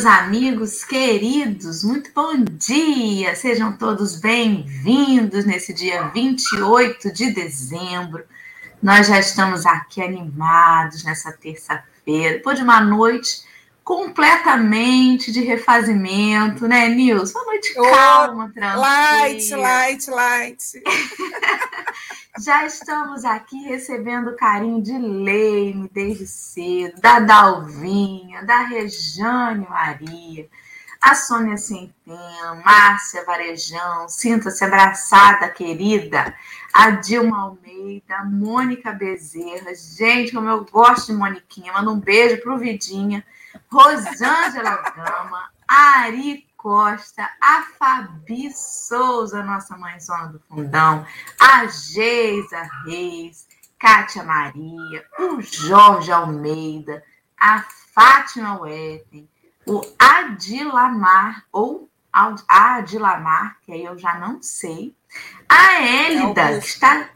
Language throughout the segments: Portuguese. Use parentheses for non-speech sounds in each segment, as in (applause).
meus amigos queridos, muito bom dia! Sejam todos bem-vindos nesse dia 28 de dezembro. Nós já estamos aqui animados nessa terça-feira, depois de uma noite completamente de refazimento, né, Nilson? Uma noite calma, oh, tranquila. Light, light, light. (laughs) Já estamos aqui recebendo carinho de Leime desde cedo, da Dalvinha, da Rejane Maria, a Sônia Centeno, Márcia Varejão, sinta-se abraçada, querida, a Dilma Almeida, a Mônica Bezerra, gente, como eu gosto de Moniquinha, manda um beijo pro Vidinha, Rosângela Gama, a Ari Costa, a Fabi Souza, nossa mãezona do fundão, a Geisa Reis, Kátia Maria, o Jorge Almeida, a Fátima Wetten, o Adilamar, ou Adilamar, que aí eu já não sei, a Élida, é que está,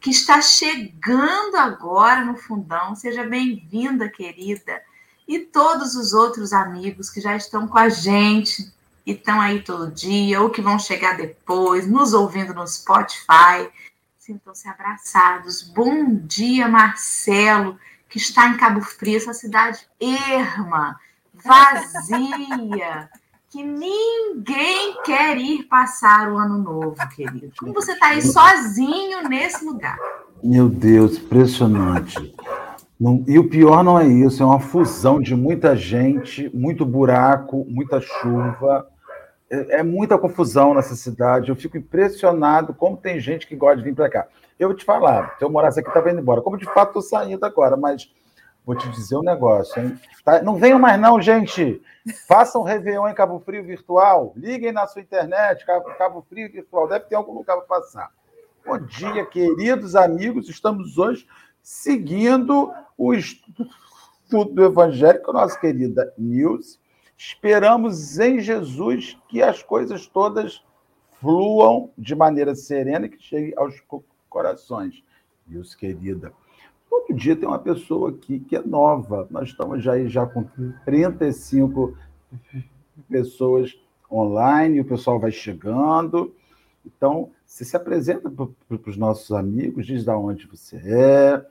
que está chegando agora no fundão. Seja bem-vinda, querida e todos os outros amigos que já estão com a gente e estão aí todo dia, ou que vão chegar depois, nos ouvindo no Spotify. Sintam-se abraçados. Bom dia, Marcelo, que está em Cabo Frio, essa cidade erma, vazia, que ninguém quer ir passar o ano novo, querido. Como você está aí sozinho nesse lugar? Meu Deus, impressionante. Não, e o pior não é isso, é uma fusão de muita gente, muito buraco, muita chuva. É, é muita confusão nessa cidade. Eu fico impressionado como tem gente que gosta de vir para cá. Eu te falar, se eu morasse aqui, estava indo embora. Como de fato estou saindo agora, mas vou te dizer um negócio, hein? Tá, não venham mais, não, gente. Façam Réveillon em Cabo Frio virtual. Liguem na sua internet, Cabo, Cabo Frio virtual. Deve ter algum lugar para passar. Bom dia, queridos amigos. Estamos hoje seguindo o estudo do Evangelho a nossa querida Nilce. Esperamos em Jesus que as coisas todas fluam de maneira serena e que cheguem aos corações. Nilce, querida, todo dia tem uma pessoa aqui que é nova. Nós estamos já, já com 35 pessoas online, o pessoal vai chegando. Então, você se apresenta para os nossos amigos, diz de onde você é,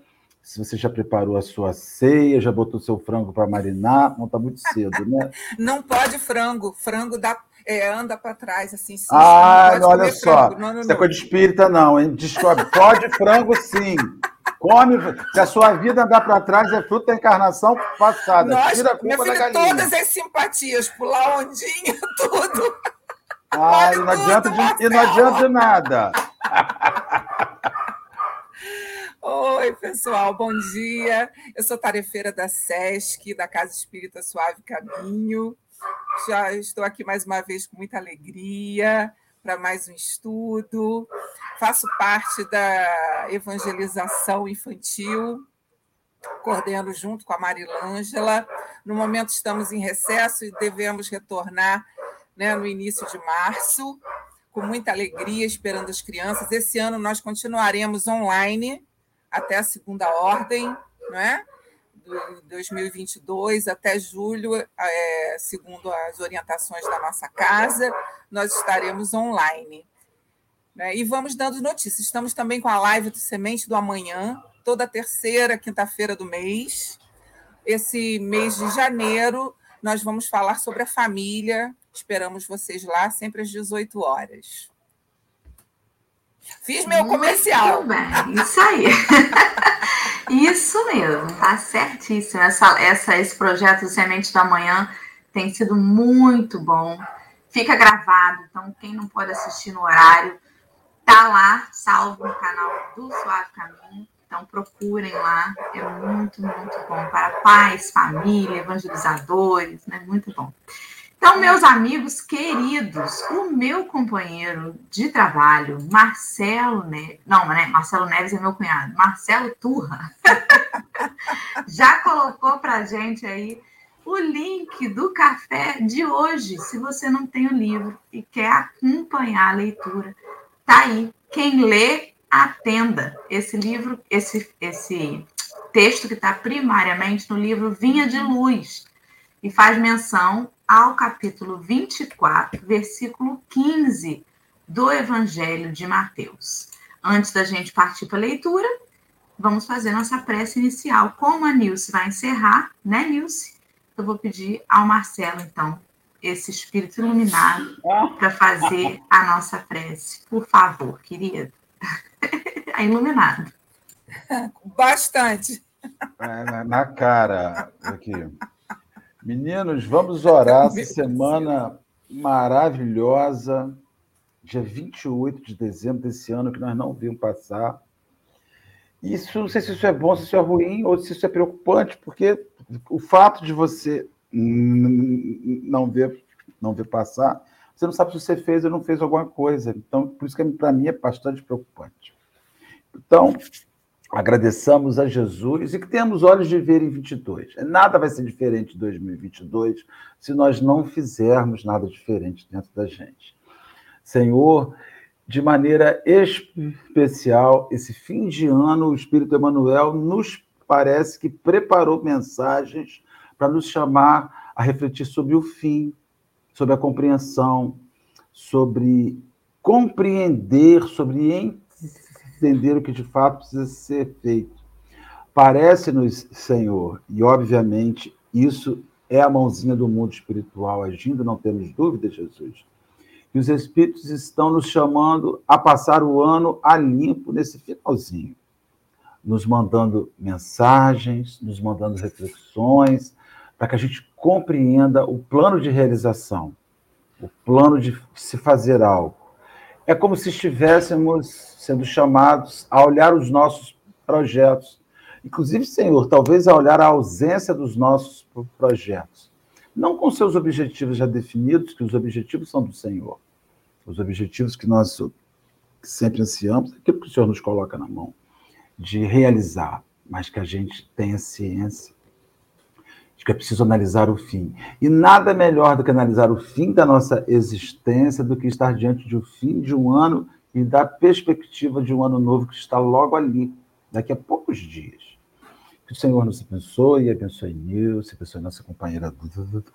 se você já preparou a sua ceia, já botou seu frango para marinar, não está muito cedo, né? (laughs) não pode frango, frango dá, é, anda para trás, assim. Sim, ah, olha só, frango. não, não, isso é coisa de espírita, não, hein? Descobre, pode frango sim. Come, se a sua vida andar para trás, é fruto da encarnação passada. Nós, Tira a culpa minha filha, da galinha. todas as simpatias, pular ondinha, (laughs) tudo. Ah, e não, adianta de, e não adianta de nada. (laughs) Oi, pessoal, bom dia. Eu sou tarefeira da SESC, da Casa Espírita Suave Caminho. Já estou aqui mais uma vez com muita alegria para mais um estudo. Faço parte da evangelização infantil, coordeno junto com a Marilângela. No momento estamos em recesso e devemos retornar né, no início de março, com muita alegria, esperando as crianças. Esse ano nós continuaremos online até a segunda ordem, não é? De 2022 até julho, é, segundo as orientações da nossa casa, nós estaremos online. Né? E vamos dando notícias. Estamos também com a live do Semente do Amanhã, toda terceira quinta-feira do mês. Esse mês de janeiro, nós vamos falar sobre a família, Esperamos vocês lá, sempre às 18 horas. Fiz meu comercial. Bem, isso aí. (laughs) isso mesmo, tá certíssimo. Essa, essa, esse projeto Semente da Manhã tem sido muito bom. Fica gravado, então quem não pode assistir no horário, tá lá, salvo no canal do Suave Caminho. Então procurem lá, é muito, muito bom para pais, família, evangelizadores, né? Muito bom. Então, meus amigos queridos, o meu companheiro de trabalho, Marcelo Neves, não, né? Marcelo Neves é meu cunhado, Marcelo Turra, (laughs) já colocou para gente aí o link do café de hoje. Se você não tem o livro e quer acompanhar a leitura, tá aí. Quem lê, atenda. Esse livro, esse, esse texto que está primariamente no livro Vinha de Luz, e faz menção ao capítulo 24, versículo 15 do Evangelho de Mateus. Antes da gente partir para a leitura, vamos fazer nossa prece inicial. Como a Nilce vai encerrar, né, Nilce? Eu vou pedir ao Marcelo, então, esse espírito iluminado para fazer a nossa prece. Por favor, querido. (laughs) é iluminado. Bastante. É, na cara. Aqui. Meninos, vamos orar essa semana maravilhosa, dia 28 de dezembro desse ano, que nós não vimos passar. Isso, não sei se isso é bom, se isso é ruim, ou se isso é preocupante, porque o fato de você não ver, não ver passar, você não sabe se você fez ou não fez alguma coisa. Então, por isso que para mim é bastante preocupante. Então, agradeçamos a Jesus e que tenhamos olhos de ver em 22. Nada vai ser diferente em 2022 se nós não fizermos nada diferente dentro da gente. Senhor, de maneira especial, esse fim de ano, o Espírito Emanuel nos parece que preparou mensagens para nos chamar a refletir sobre o fim, sobre a compreensão, sobre compreender, sobre entender o que de fato precisa ser feito. Parece-nos, Senhor, e obviamente isso é a mãozinha do mundo espiritual agindo, não temos dúvida, Jesus que os Espíritos estão nos chamando a passar o ano a limpo nesse finalzinho, nos mandando mensagens, nos mandando reflexões, para que a gente compreenda o plano de realização, o plano de se fazer algo. É como se estivéssemos sendo chamados a olhar os nossos projetos, inclusive, Senhor, talvez a olhar a ausência dos nossos projetos não com seus objetivos já definidos, que os objetivos são do Senhor. Os objetivos que nós sempre ansiamos, aquilo que o Senhor nos coloca na mão, de realizar, mas que a gente tenha ciência de que é preciso analisar o fim. E nada melhor do que analisar o fim da nossa existência do que estar diante do fim de um ano e da perspectiva de um ano novo que está logo ali, daqui a poucos dias. Que o Senhor nos abençoe, abençoe Nilce, abençoe nossa companheira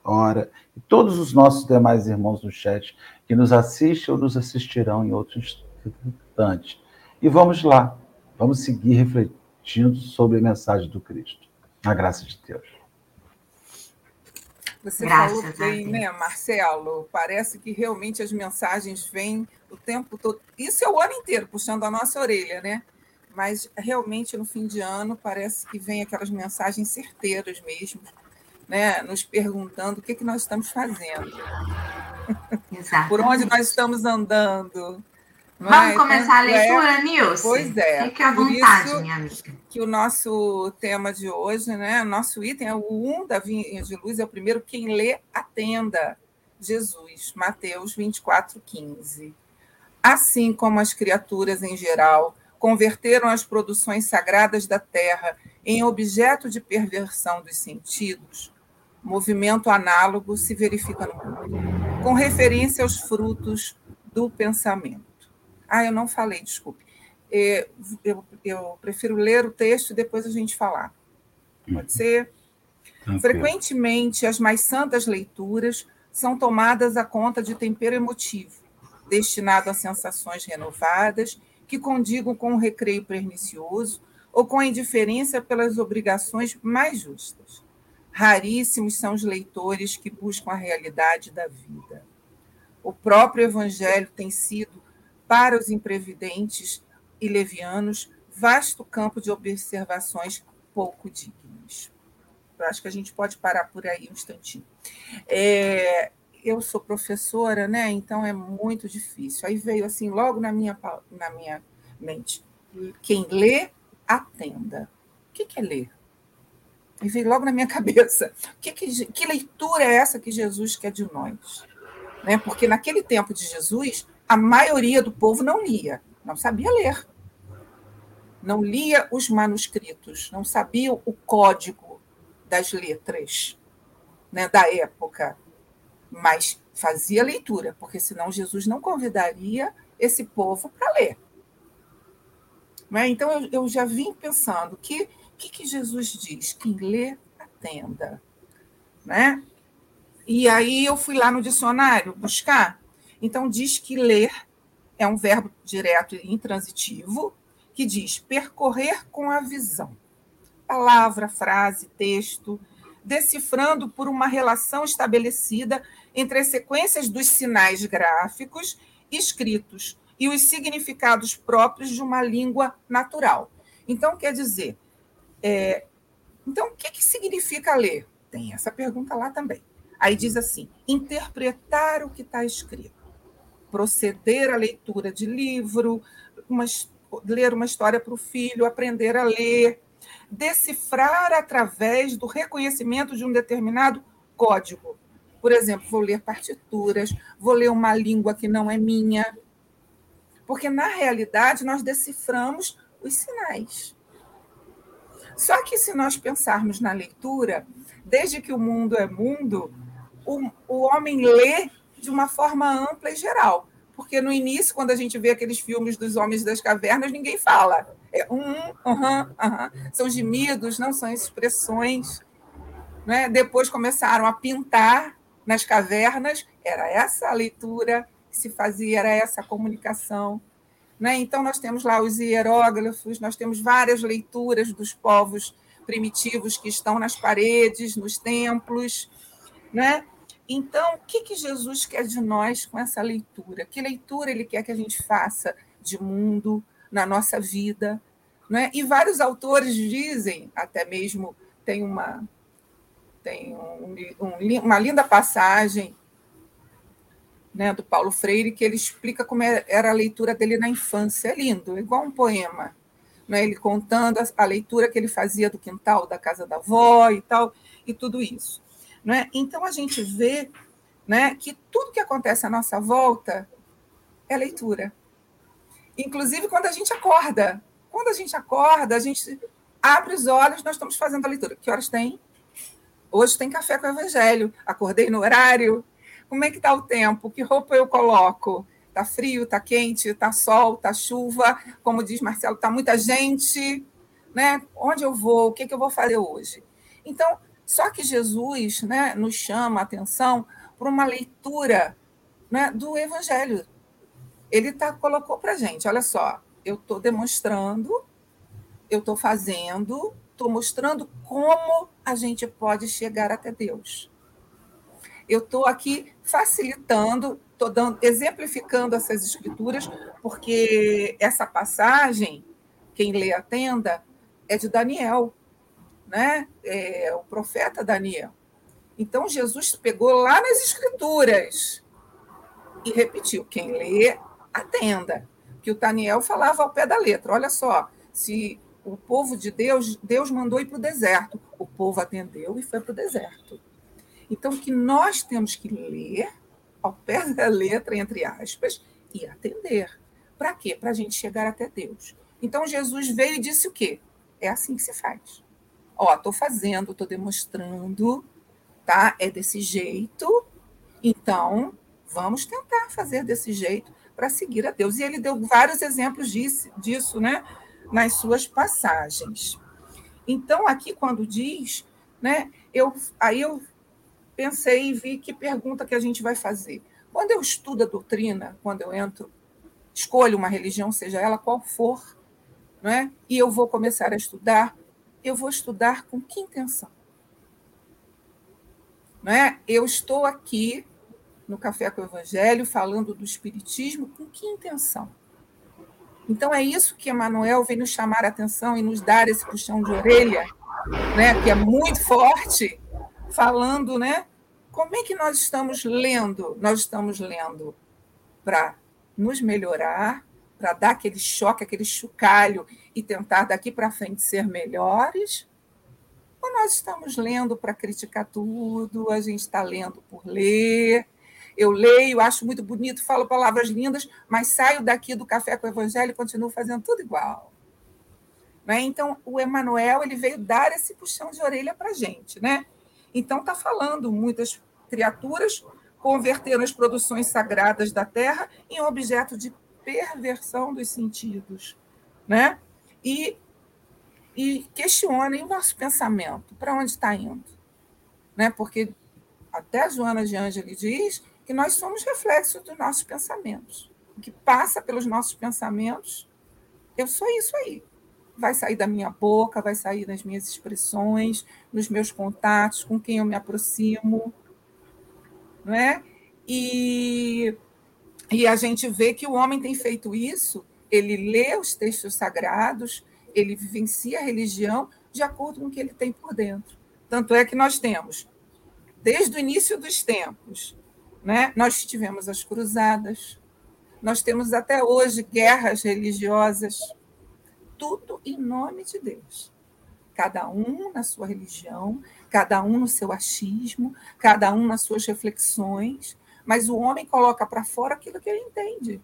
Hora e todos os nossos demais irmãos no chat que nos assistem ou nos assistirão em outros instantes. E vamos lá, vamos seguir refletindo sobre a mensagem do Cristo. A graça de Deus. Você Graças falou bem, né, Marcelo? Parece que realmente as mensagens vêm o tempo todo. Isso é o ano inteiro, puxando a nossa orelha, né? mas realmente no fim de ano parece que vem aquelas mensagens certeiras mesmo, né? nos perguntando o que, que nós estamos fazendo, (laughs) por onde nós estamos andando. Vamos é? começar a então, leitura, é, Nilce? Pois é. Fique à vontade, minha amiga. Que o nosso tema de hoje, né? Nosso item é o 1 da Vinha de Luz, é o primeiro, quem lê, atenda. Jesus, Mateus 24, 15. Assim como as criaturas em geral converteram as produções sagradas da terra em objeto de perversão dos sentidos, movimento análogo se verifica no mundo, com referência aos frutos do pensamento. Ah, eu não falei, desculpe. É, eu, eu prefiro ler o texto e depois a gente falar. Pode ser? Frequentemente, as mais santas leituras são tomadas a conta de tempero emotivo, destinado a sensações renovadas que condigam com o recreio pernicioso ou com a indiferença pelas obrigações mais justas. Raríssimos são os leitores que buscam a realidade da vida. O próprio Evangelho tem sido, para os imprevidentes e levianos, vasto campo de observações pouco dignas. Eu acho que a gente pode parar por aí um instantinho. É, eu sou professora, né? Então é muito difícil. Aí veio assim logo na minha na minha mente, quem lê atenda. O que é ler? E veio logo na minha (laughs) cabeça. Que, que, que leitura é essa que Jesus quer de nós? Né? Porque naquele tempo de Jesus, a maioria do povo não lia, não sabia ler. Não lia os manuscritos, não sabia o código das letras né, da época mas fazia leitura, porque senão Jesus não convidaria esse povo para ler. Né? Então eu, eu, já vim pensando que que, que Jesus diz? Quem lê, atenda. Né? E aí eu fui lá no dicionário buscar. Então diz que ler é um verbo direto e intransitivo que diz percorrer com a visão. Palavra, frase, texto, decifrando por uma relação estabelecida entre as sequências dos sinais gráficos escritos e os significados próprios de uma língua natural. Então, quer dizer, é, então, o que, que significa ler? Tem essa pergunta lá também. Aí diz assim: interpretar o que está escrito, proceder à leitura de livro, uma, ler uma história para o filho, aprender a ler, decifrar através do reconhecimento de um determinado código. Por exemplo, vou ler partituras, vou ler uma língua que não é minha. Porque, na realidade, nós deciframos os sinais. Só que, se nós pensarmos na leitura, desde que o mundo é mundo, o, o homem lê de uma forma ampla e geral. Porque no início, quando a gente vê aqueles filmes dos homens das cavernas, ninguém fala. É um, uhum, uhum. São gemidos, não são expressões. Né? Depois começaram a pintar nas cavernas, era essa a leitura que se fazia, era essa a comunicação. Né? Então, nós temos lá os hieróglifos, nós temos várias leituras dos povos primitivos que estão nas paredes, nos templos. Né? Então, o que, que Jesus quer de nós com essa leitura? Que leitura ele quer que a gente faça de mundo na nossa vida? Né? E vários autores dizem, até mesmo tem uma, tem um, um, uma linda passagem né, do Paulo Freire que ele explica como é, era a leitura dele na infância. É lindo, igual um poema. Né? Ele contando a, a leitura que ele fazia do quintal da casa da avó e tal, e tudo isso. Né? Então, a gente vê né, que tudo que acontece à nossa volta é leitura. Inclusive quando a gente acorda. Quando a gente acorda, a gente abre os olhos, nós estamos fazendo a leitura. Que horas tem? Hoje tem café com o evangelho. Acordei no horário. Como é que está o tempo? Que roupa eu coloco? Está frio, está quente, está sol, está chuva? Como diz Marcelo, está muita gente. Né? Onde eu vou? O que, que eu vou fazer hoje? Então, só que Jesus né, nos chama a atenção para uma leitura né, do Evangelho. Ele tá, colocou para a gente: olha só, eu estou demonstrando, eu estou fazendo, estou mostrando como a gente pode chegar até Deus. Eu estou aqui facilitando, estou exemplificando essas escrituras, porque essa passagem, quem lê a tenda, é de Daniel né? É, o profeta Daniel. Então, Jesus pegou lá nas Escrituras e repetiu: quem lê, atenda. Que o Daniel falava ao pé da letra: olha só, se o povo de Deus, Deus mandou ir para o deserto, o povo atendeu e foi para o deserto. Então, que nós temos que ler ao pé da letra, entre aspas, e atender. Para quê? Para a gente chegar até Deus. Então, Jesus veio e disse o quê? É assim que se faz. Ó, estou fazendo, estou demonstrando, tá? É desse jeito. Então, vamos tentar fazer desse jeito para seguir a Deus. E ele deu vários exemplos disso, disso, né? Nas suas passagens. Então, aqui quando diz, né? Eu, aí eu pensei e vi que pergunta que a gente vai fazer. Quando eu estudo a doutrina, quando eu entro, escolho uma religião, seja ela qual for, né? e eu vou começar a estudar, eu vou estudar com que intenção? Não é? Eu estou aqui no Café com o Evangelho falando do Espiritismo com que intenção? Então é isso que Emanuel vem nos chamar a atenção e nos dar esse puxão de orelha, né, que é muito forte, falando, né, como é que nós estamos lendo? Nós estamos lendo para nos melhorar, para dar aquele choque, aquele chocalho e tentar daqui para frente ser melhores? Ou nós estamos lendo para criticar tudo, a gente está lendo por ler? Eu leio, acho muito bonito, falo palavras lindas, mas saio daqui do café com o evangelho e continuo fazendo tudo igual. Né? Então, o Emanuel ele veio dar esse puxão de orelha para a gente. Né? Então, está falando, muitas criaturas converteram as produções sagradas da terra em objeto de perversão dos sentidos, né? E, e questionem o nosso pensamento, para onde está indo, né? Porque até Joana de Angeli diz que nós somos reflexos dos nossos pensamentos. O que passa pelos nossos pensamentos, eu sou isso aí. Vai sair da minha boca, vai sair das minhas expressões, nos meus contatos, com quem eu me aproximo. Não é? E, e a gente vê que o homem tem feito isso, ele lê os textos sagrados, ele vivencia a religião de acordo com o que ele tem por dentro. Tanto é que nós temos, desde o início dos tempos, né, nós tivemos as cruzadas, nós temos até hoje guerras religiosas, tudo em nome de Deus. Cada um na sua religião, cada um no seu achismo, cada um nas suas reflexões, mas o homem coloca para fora aquilo que ele entende.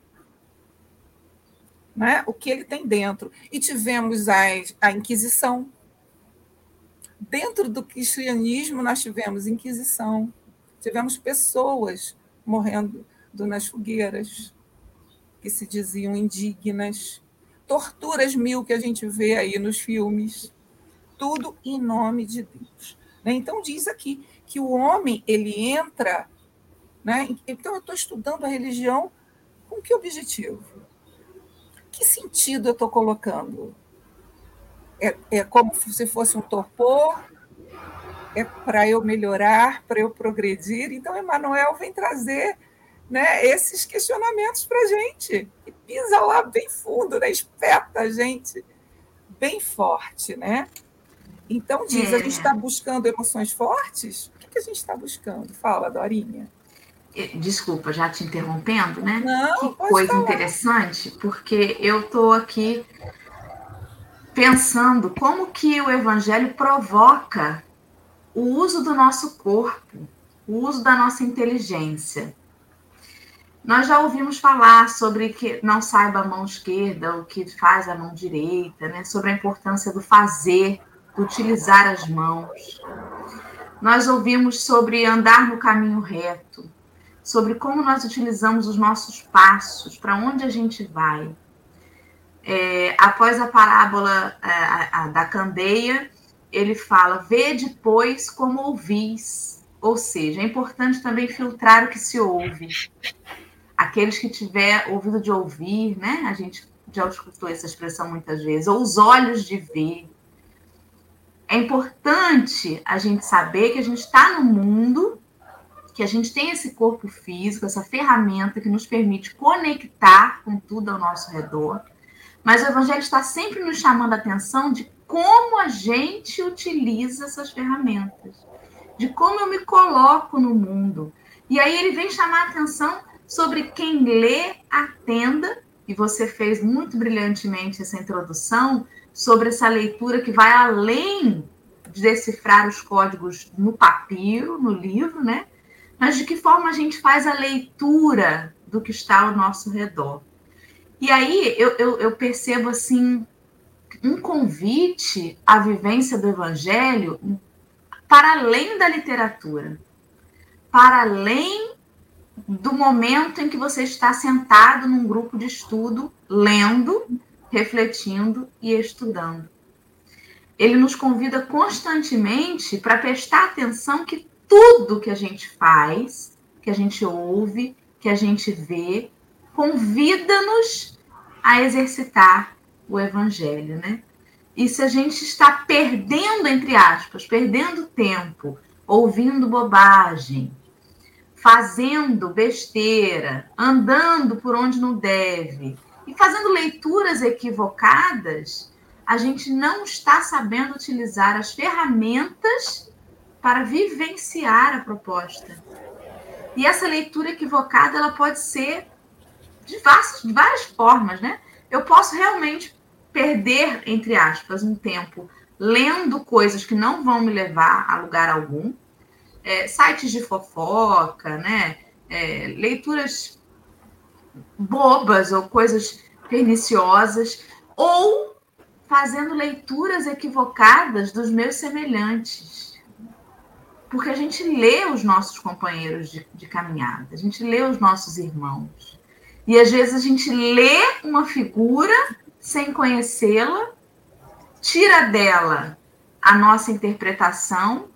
Né? O que ele tem dentro. E tivemos a, a Inquisição. Dentro do cristianismo, nós tivemos Inquisição. Tivemos pessoas morrendo nas fogueiras, que se diziam indignas. Torturas mil que a gente vê aí nos filmes. Tudo em nome de Deus. Né? Então, diz aqui que o homem ele entra né? Então, eu estou estudando a religião com que objetivo? Que sentido eu estou colocando? É, é como se fosse um torpor? É para eu melhorar, para eu progredir? Então, Emmanuel vem trazer né, esses questionamentos para a gente. E pisa lá bem fundo, né, espeta a gente bem forte. Né? Então, diz, a gente está buscando emoções fortes? O que, que a gente está buscando? Fala, Dorinha. Desculpa, já te interrompendo, né? Não, que coisa falar. interessante, porque eu estou aqui pensando como que o evangelho provoca o uso do nosso corpo, o uso da nossa inteligência. Nós já ouvimos falar sobre que não saiba a mão esquerda o que faz a mão direita, né? sobre a importância do fazer, do utilizar as mãos. Nós ouvimos sobre andar no caminho reto, sobre como nós utilizamos os nossos passos, para onde a gente vai. É, após a parábola é, a, a, da candeia, ele fala: vê depois como ouvis. Ou seja, é importante também filtrar o que se ouve. Aqueles que tiver ouvido de ouvir, né? A gente já escutou essa expressão muitas vezes, ou os olhos de ver. É importante a gente saber que a gente está no mundo que a gente tem esse corpo físico, essa ferramenta que nos permite conectar com tudo ao nosso redor, mas o Evangelho está sempre nos chamando a atenção de como a gente utiliza essas ferramentas, de como eu me coloco no mundo. E aí ele vem chamar a atenção sobre quem lê, atenda, e você fez muito brilhantemente essa introdução sobre essa leitura que vai além de decifrar os códigos no papiro, no livro, né? Mas de que forma a gente faz a leitura do que está ao nosso redor. E aí eu, eu, eu percebo assim um convite à vivência do evangelho para além da literatura, para além do momento em que você está sentado num grupo de estudo, lendo, refletindo e estudando. Ele nos convida constantemente para prestar atenção que tudo que a gente faz, que a gente ouve, que a gente vê, convida-nos a exercitar o evangelho, né? E se a gente está perdendo, entre aspas, perdendo tempo, ouvindo bobagem, fazendo besteira, andando por onde não deve e fazendo leituras equivocadas, a gente não está sabendo utilizar as ferramentas para vivenciar a proposta. E essa leitura equivocada ela pode ser de várias, de várias formas, né? Eu posso realmente perder, entre aspas, um tempo lendo coisas que não vão me levar a lugar algum, é, sites de fofoca, né? É, leituras bobas ou coisas perniciosas, ou fazendo leituras equivocadas dos meus semelhantes porque a gente lê os nossos companheiros de, de caminhada, a gente lê os nossos irmãos. E às vezes a gente lê uma figura sem conhecê-la, tira dela a nossa interpretação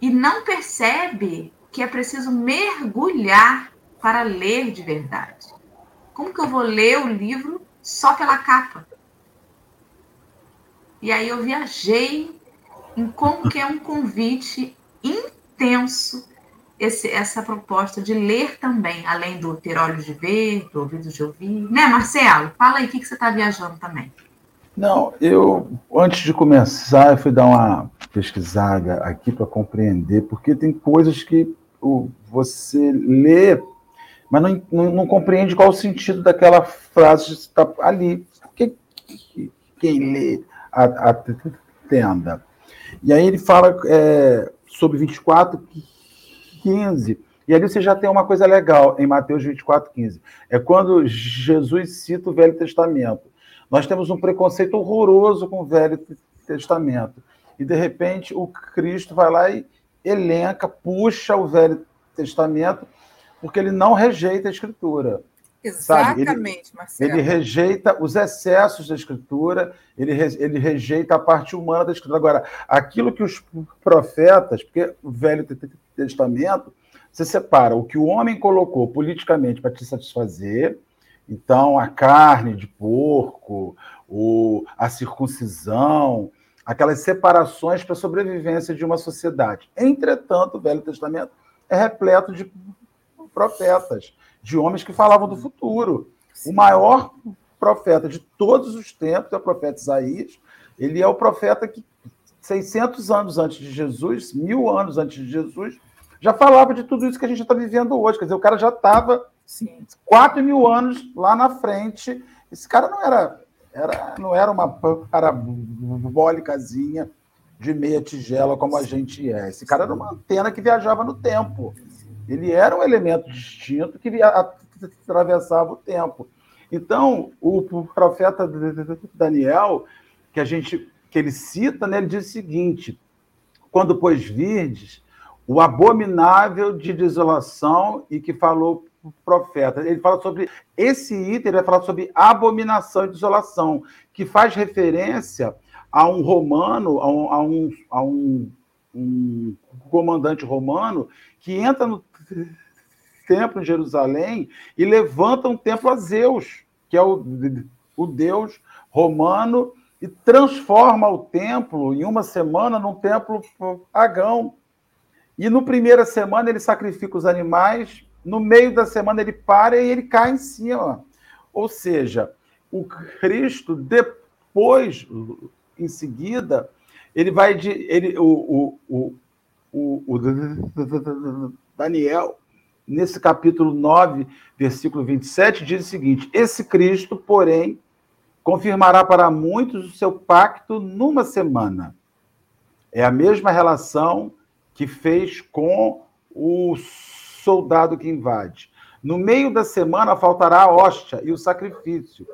e não percebe que é preciso mergulhar para ler de verdade. Como que eu vou ler o livro só pela capa? E aí eu viajei em como que é um convite intenso esse, essa proposta de ler também, além do ter olhos de ver, do ouvido de ouvir. Né, Marcelo? Fala aí o que, que você está viajando também. Não, eu, antes de começar, eu fui dar uma pesquisada aqui para compreender, porque tem coisas que você lê, mas não, não, não, compreende qual o sentido daquela frase que está ali. Por que quem lê atenda? E aí ele fala é, sobre 24, 15. E ali você já tem uma coisa legal em Mateus 24, 15. É quando Jesus cita o Velho Testamento. Nós temos um preconceito horroroso com o Velho Testamento. E, de repente, o Cristo vai lá e elenca, puxa o Velho Testamento, porque ele não rejeita a Escritura. Exatamente, ele, Marcelo. Ele rejeita os excessos da Escritura, ele, ele rejeita a parte humana da Escritura. Agora, aquilo que os profetas, porque o Velho Testamento, você separa o que o homem colocou politicamente para te satisfazer, então a carne de porco, o, a circuncisão, aquelas separações para a sobrevivência de uma sociedade. Entretanto, o Velho Testamento é repleto de profetas de homens que falavam do futuro. O maior profeta de todos os tempos é o profeta Isaías. Ele é o profeta que, 600 anos antes de Jesus, mil anos antes de Jesus, já falava de tudo isso que a gente está vivendo hoje. Quer dizer, o cara já estava 4 mil anos lá na frente. Esse cara não era, era, não era uma parabólicazinha de meia tigela como a gente é. Esse cara era uma antena que viajava no tempo. Ele era um elemento distinto que atravessava o tempo. Então, o profeta Daniel, que a gente que ele cita, né, ele diz o seguinte: quando pois virdes o abominável de desolação e que falou o profeta. Ele fala sobre esse item, ele vai falar sobre abominação e desolação, que faz referência a um romano, a um, a um, a um, um comandante romano que entra no templo em Jerusalém e levanta um templo a Zeus, que é o, o deus romano, e transforma o templo em uma semana num templo pagão. E no primeira semana ele sacrifica os animais, no meio da semana ele para e ele cai em cima. Ou seja, o Cristo depois, em seguida, ele vai de ele o, o, o, o Daniel, nesse capítulo 9, versículo 27, diz o seguinte: Esse Cristo, porém, confirmará para muitos o seu pacto numa semana. É a mesma relação que fez com o soldado que invade. No meio da semana faltará a hóstia e o sacrifício.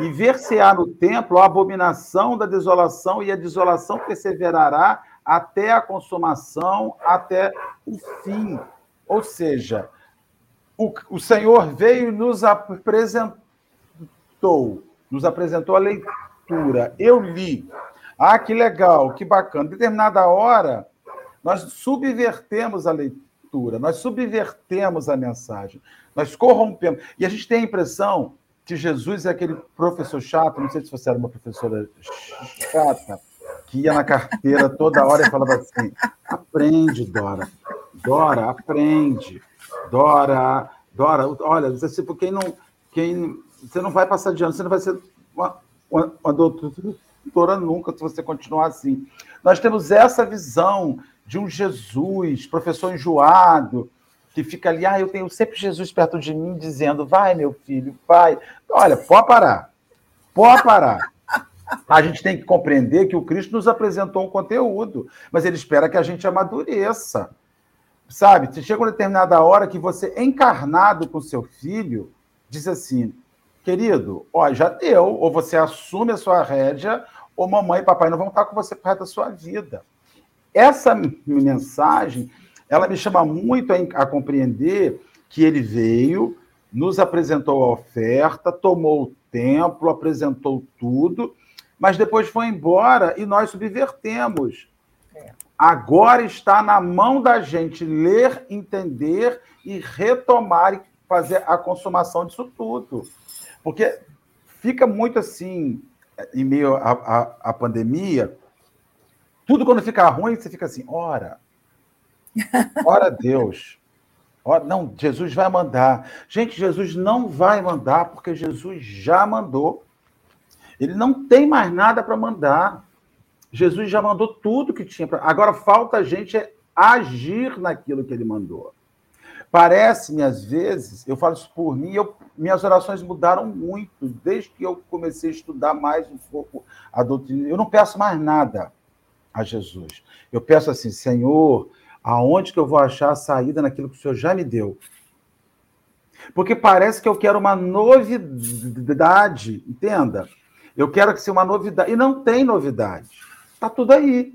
E ver-se-á no templo a abominação da desolação, e a desolação perseverará até a consumação, até o fim. Ou seja, o, o Senhor veio e nos apresentou, nos apresentou a leitura. Eu li. Ah, que legal, que bacana. Em determinada hora, nós subvertemos a leitura, nós subvertemos a mensagem, nós corrompemos. E a gente tem a impressão que Jesus é aquele professor chato, não sei se você era uma professora chata, que ia na carteira toda hora e falava assim: aprende, Dora. Dora, aprende. Dora, Dora, olha, você, por quem não, quem, você não vai passar de ano, você não vai ser uma, uma, uma doutora nunca se você continuar assim. Nós temos essa visão de um Jesus, professor enjoado, que fica ali, ah, eu tenho sempre Jesus perto de mim dizendo, vai, meu filho, vai. Olha, pode parar, pode parar. A gente tem que compreender que o Cristo nos apresentou um conteúdo, mas ele espera que a gente amadureça. Sabe? Se chega uma determinada hora que você, encarnado com seu filho, diz assim: querido, ó, já deu, ou você assume a sua rédea, ou mamãe e papai não vão estar com você por resto da sua vida. Essa mensagem, ela me chama muito a, a compreender que ele veio, nos apresentou a oferta, tomou o templo, apresentou tudo, mas depois foi embora e nós subvertemos. Agora está na mão da gente ler, entender e retomar e fazer a consumação disso tudo. Porque fica muito assim, em meio à, pandemia, tudo quando fica ruim, você fica assim, ora, ora Deus. Ora, não, Jesus vai mandar. Gente, Jesus não vai mandar, porque Jesus já mandou. Ele não tem mais nada para mandar. Jesus já mandou tudo que tinha para. Agora falta a gente é agir naquilo que ele mandou. Parece-me, às vezes, eu falo isso por mim, eu, minhas orações mudaram muito desde que eu comecei a estudar mais um pouco a doutrina. Eu não peço mais nada a Jesus. Eu peço assim, Senhor, aonde que eu vou achar a saída naquilo que o Senhor já me deu? Porque parece que eu quero uma novidade, entenda? Eu quero que seja uma novidade. E não tem novidade. Está tudo aí.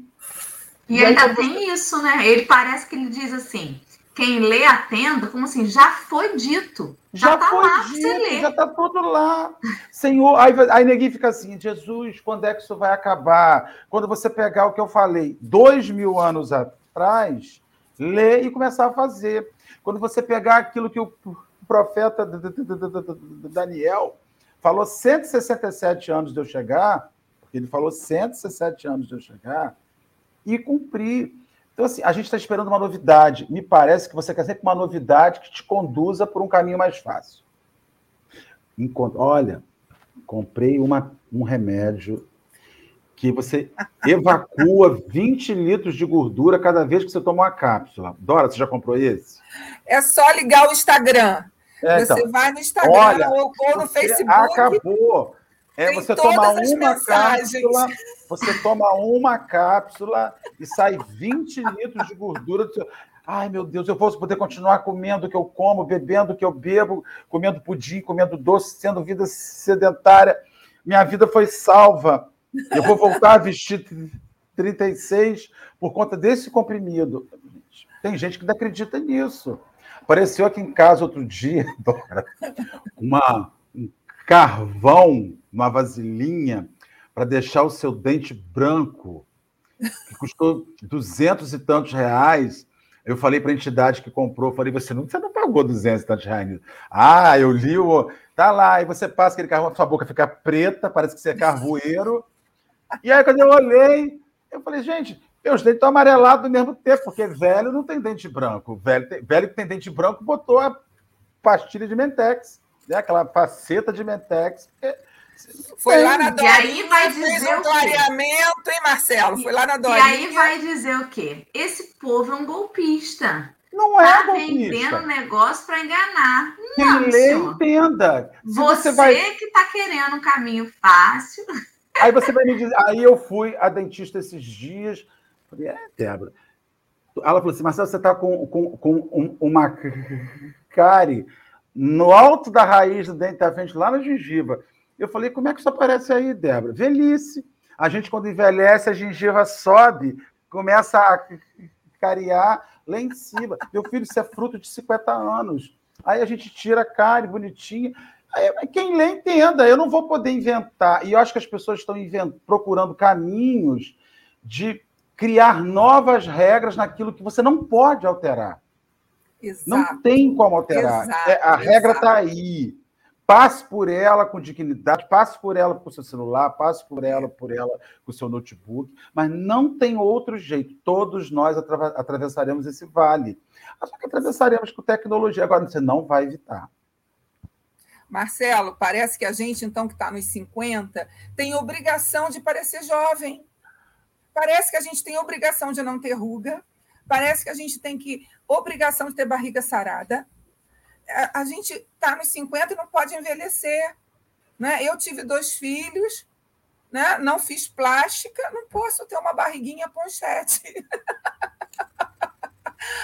E, e ainda tem isso, né? Ele parece que ele diz assim: quem lê atenda, como assim, já foi dito. Já, está lá dito, você ler. Já está tudo lá. Senhor, aí, aí ninguém fica assim, Jesus, quando é que isso vai acabar? Quando você pegar o que eu falei dois mil anos atrás, ler e começar a fazer. Quando você pegar aquilo que o profeta Daniel falou 167 anos de eu chegar, ele falou 167 anos de eu chegar e cumprir. Então, assim, a gente está esperando uma novidade. Me parece que você quer sempre uma novidade que te conduza por um caminho mais fácil. Enquanto, olha, comprei uma, um remédio que você (laughs) evacua 20 litros de gordura cada vez que você toma uma cápsula. Dora, você já comprou esse? É só ligar o Instagram. É, você então, vai no Instagram olha, ou, ou no Facebook. Acabou. É, você toma uma mensagens. cápsula, você toma uma cápsula e sai 20 litros de gordura. Do seu... Ai, meu Deus, eu vou poder continuar comendo o que eu como, bebendo o que eu bebo, comendo pudim, comendo doce, sendo vida sedentária. Minha vida foi salva. Eu vou voltar a vestir 36 por conta desse comprimido. Tem gente que não acredita nisso. Apareceu aqui em casa outro dia, (laughs) Dora, uma, um carvão uma vasilhinha para deixar o seu dente branco, que custou duzentos e tantos reais. Eu falei para a entidade que comprou, falei, você não, você não pagou duzentos e tantos reais. Ah, eu li o... Tá lá, e você passa aquele carvão, sua boca fica preta, parece que você é carvoeiro. E aí, quando eu olhei, eu falei, gente, meus dentes estão amarelados ao mesmo tempo, porque velho não tem dente branco. Velho, tem, velho que tem dente branco botou a pastilha de Mentex, né? aquela faceta de Mentex, porque foi lá na Dorinha, e aí vai dizer um clareamento, hein, Marcelo? Foi lá na Dorinha. E aí vai dizer o quê? Esse povo é um golpista. Não é tá golpista. vendendo negócio para enganar. Quem não, lê, senhor. entenda. Se você, você vai... que está querendo um caminho fácil. Aí você vai me dizer. Aí eu fui a dentista esses dias. Falei, é, Débora. Ela falou assim: Marcelo, você está com, com, com uma cárie no alto da raiz do dente da frente, lá na gengiva. Eu falei, como é que isso aparece aí, Débora? Velhice. A gente, quando envelhece, a gengiva sobe, começa a cariar lá em cima. Meu filho, isso é fruto de 50 anos. Aí a gente tira a cárie bonitinha. Aí, quem lê, entenda. Eu não vou poder inventar. E eu acho que as pessoas estão procurando caminhos de criar novas regras naquilo que você não pode alterar. Exato. Não tem como alterar. Exato, é, a regra está aí. Passe por ela com dignidade, passe por ela com seu celular, passe por ela, por ela com seu notebook, mas não tem outro jeito. Todos nós atravessaremos esse vale. Só que atravessaremos com tecnologia. Agora, você não vai evitar. Marcelo, parece que a gente, então, que está nos 50, tem obrigação de parecer jovem. Parece que a gente tem obrigação de não ter ruga. Parece que a gente tem que obrigação de ter barriga sarada a, gente está nos 50 e não pode envelhecer. Né? Eu tive dois filhos, né? não fiz plástica, não posso ter uma barriguinha ponchete. (laughs)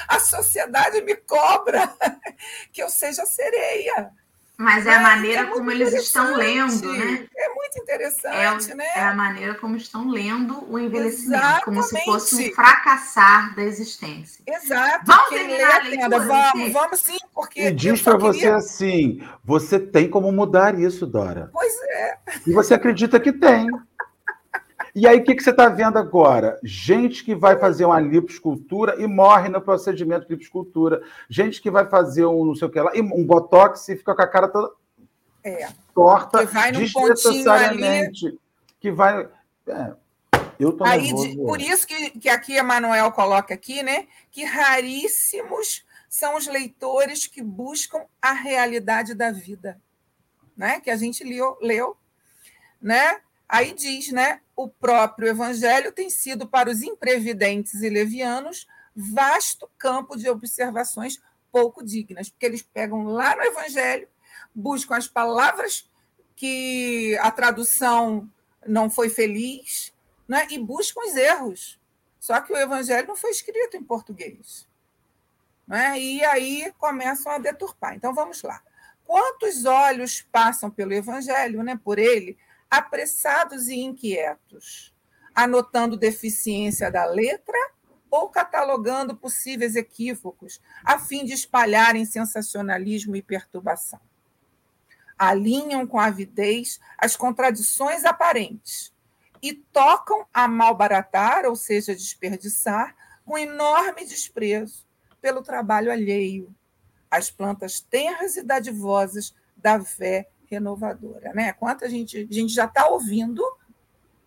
a sociedade me cobra (laughs) que eu seja sereia. Mas é a maneira é como eles estão lendo, né? É muito interessante, é, né? É a maneira como estão lendo o envelhecimento, Exatamente. como se fosse um fracassar da existência. Exato. Vamos terminar a leitura, Vamos, vamos sim, porque. E diz para você queria... assim: você tem como mudar isso, Dora. Pois é. E você acredita que tem. E aí, o que, que você está vendo agora? Gente que vai fazer uma liposcultura e morre no procedimento de liposcultura. Gente que vai fazer um não sei o que lá, um botox e fica com a cara toda é. torta que vai desnecessariamente. Ali... Que vai. É, eu tô Aí, por isso que, que aqui Emanuel coloca aqui, né? Que raríssimos são os leitores que buscam a realidade da vida, né? Que a gente leu, leu né? Aí diz, né? O próprio evangelho tem sido para os imprevidentes e levianos vasto campo de observações pouco dignas, porque eles pegam lá no evangelho, buscam as palavras que a tradução não foi feliz, né? E buscam os erros. Só que o evangelho não foi escrito em português. Né? E aí começam a deturpar. Então vamos lá. Quantos olhos passam pelo evangelho, né, por ele, apressados e inquietos, anotando deficiência da letra ou catalogando possíveis equívocos, a fim de espalharem sensacionalismo e perturbação. Alinham com avidez as contradições aparentes e tocam a malbaratar, ou seja, desperdiçar, com enorme desprezo pelo trabalho alheio, as plantas tenras e dadivosas da fé renovadora. Né? Quanta gente, a gente já está ouvindo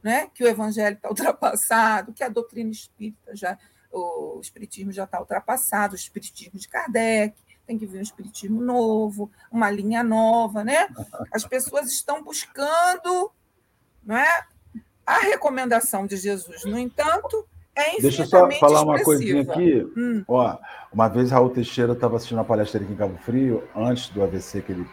né, que o evangelho está (laughs) ultrapassado, que a doutrina espírita já, o espiritismo já está ultrapassado, o espiritismo de Kardec, tem que vir um espiritismo novo, uma linha nova, né? As pessoas estão buscando não é, a recomendação de Jesus. No entanto, é Deixa eu só falar uma coisinha aqui. Hum. Ó, uma vez Raul Teixeira estava assistindo a palestra aqui em Cabo Frio, antes do AVC que ele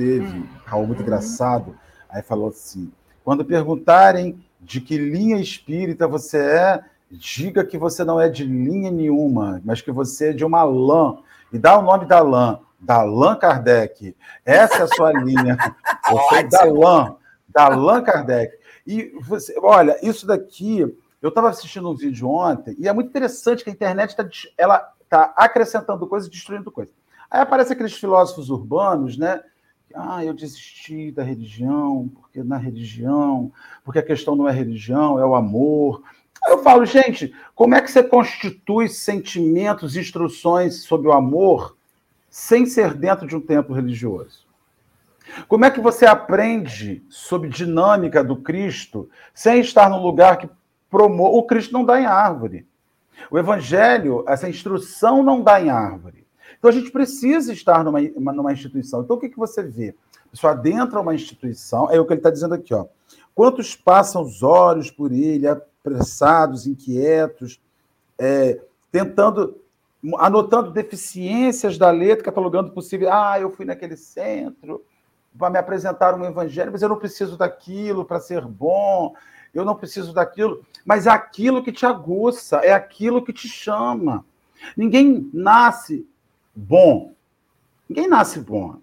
teve, hum. Raul muito uhum. engraçado, aí falou assim: quando perguntarem de que linha espírita você é, diga que você não é de linha nenhuma, mas que você é de uma lã. E dá o nome da lã, da Allan Kardec. Essa é a sua (laughs) linha. Você é da lã, da Allan Kardec. E você, olha, isso daqui, eu estava assistindo um vídeo ontem, e é muito interessante que a internet está ela tá acrescentando coisas e destruindo coisas. Aí aparecem aqueles filósofos urbanos, né? Ah, eu desisti da religião, porque na religião, porque a questão não é religião, é o amor. Eu falo, gente, como é que você constitui sentimentos, instruções sobre o amor sem ser dentro de um templo religioso? Como é que você aprende sobre dinâmica do Cristo sem estar num lugar que promove. O Cristo não dá em árvore. O Evangelho, essa instrução não dá em árvore. Então a gente precisa estar numa, numa instituição. Então o que, que você vê? A pessoa adentra uma instituição, é o que ele está dizendo aqui, ó. Quantos passam os olhos por ele, apressados, inquietos, é, tentando, anotando deficiências da letra, catalogando possível. Ah, eu fui naquele centro para me apresentar um evangelho, mas eu não preciso daquilo para ser bom, eu não preciso daquilo, mas é aquilo que te aguça, é aquilo que te chama. Ninguém nasce bom. Ninguém nasce bom.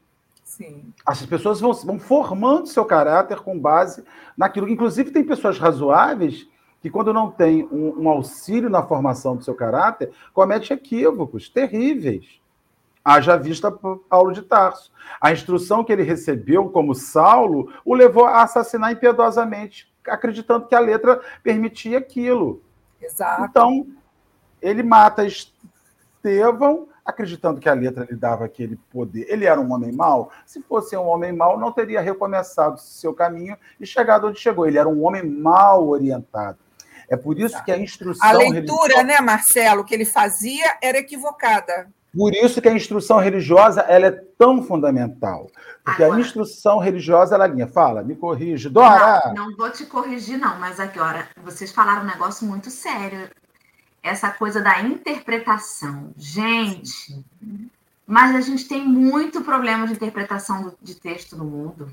Sim. As pessoas vão, vão formando seu caráter com base naquilo. Inclusive, tem pessoas razoáveis que, quando não tem um, um auxílio na formação do seu caráter, comete equívocos terríveis. Haja vista Paulo de Tarso. A instrução que ele recebeu como Saulo o levou a assassinar impiedosamente, acreditando que a letra permitia aquilo. Exato. Então, ele mata Estevão acreditando que a letra lhe dava aquele poder. Ele era um homem mau? Se fosse um homem mau, não teria recomeçado seu caminho e chegado onde chegou. Ele era um homem mal orientado. É por isso que a instrução. A leitura, religiosa... né, Marcelo, que ele fazia era equivocada. Por isso que a instrução religiosa ela é tão fundamental. Porque Agora, a instrução religiosa, ela linha. Fala, me corrige. Dora! Não, não vou te corrigir, não, mas aqui, olha, vocês falaram um negócio muito sério essa coisa da interpretação. Gente, mas a gente tem muito problema de interpretação de texto no mundo.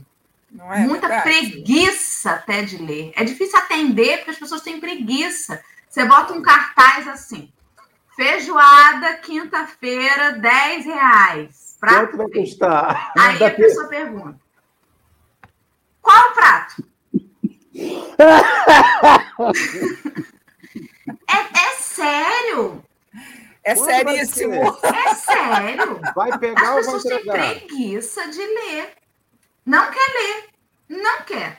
É Muita verdade? preguiça até de ler. É difícil atender porque as pessoas têm preguiça. Você bota um cartaz assim: feijoada, quinta-feira, 10 reais. Prato Quanto vai custar? Aí a pessoa pergunta: qual o prato? (laughs) É, é sério. É Quando seríssimo. É sério. Vai pegar As pessoas têm preguiça de ler. Não quer ler. Não quer.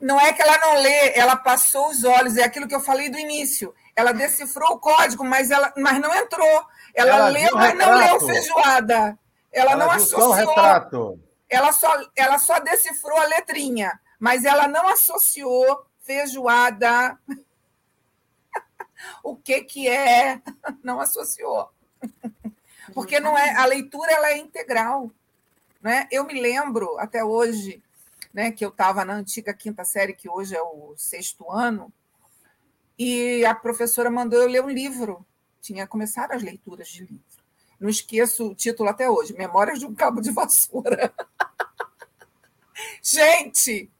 não é que ela não lê, ela passou os olhos, é aquilo que eu falei do início. Ela decifrou o código, mas, ela, mas não entrou. Ela, ela leu, mas não leu feijoada. Ela, ela não associou. Retrato. Ela só, ela só decifrou a letrinha, mas ela não associou feijoada. O que, que é? (laughs) Não associou. Porque não é a leitura ela é integral. Né? Eu me lembro até hoje né, que eu estava na antiga quinta série, que hoje é o sexto ano, e a professora mandou eu ler um livro. Tinha começado as leituras de livro. Não esqueço o título até hoje: Memórias de um Cabo de Vassoura. (laughs) Gente,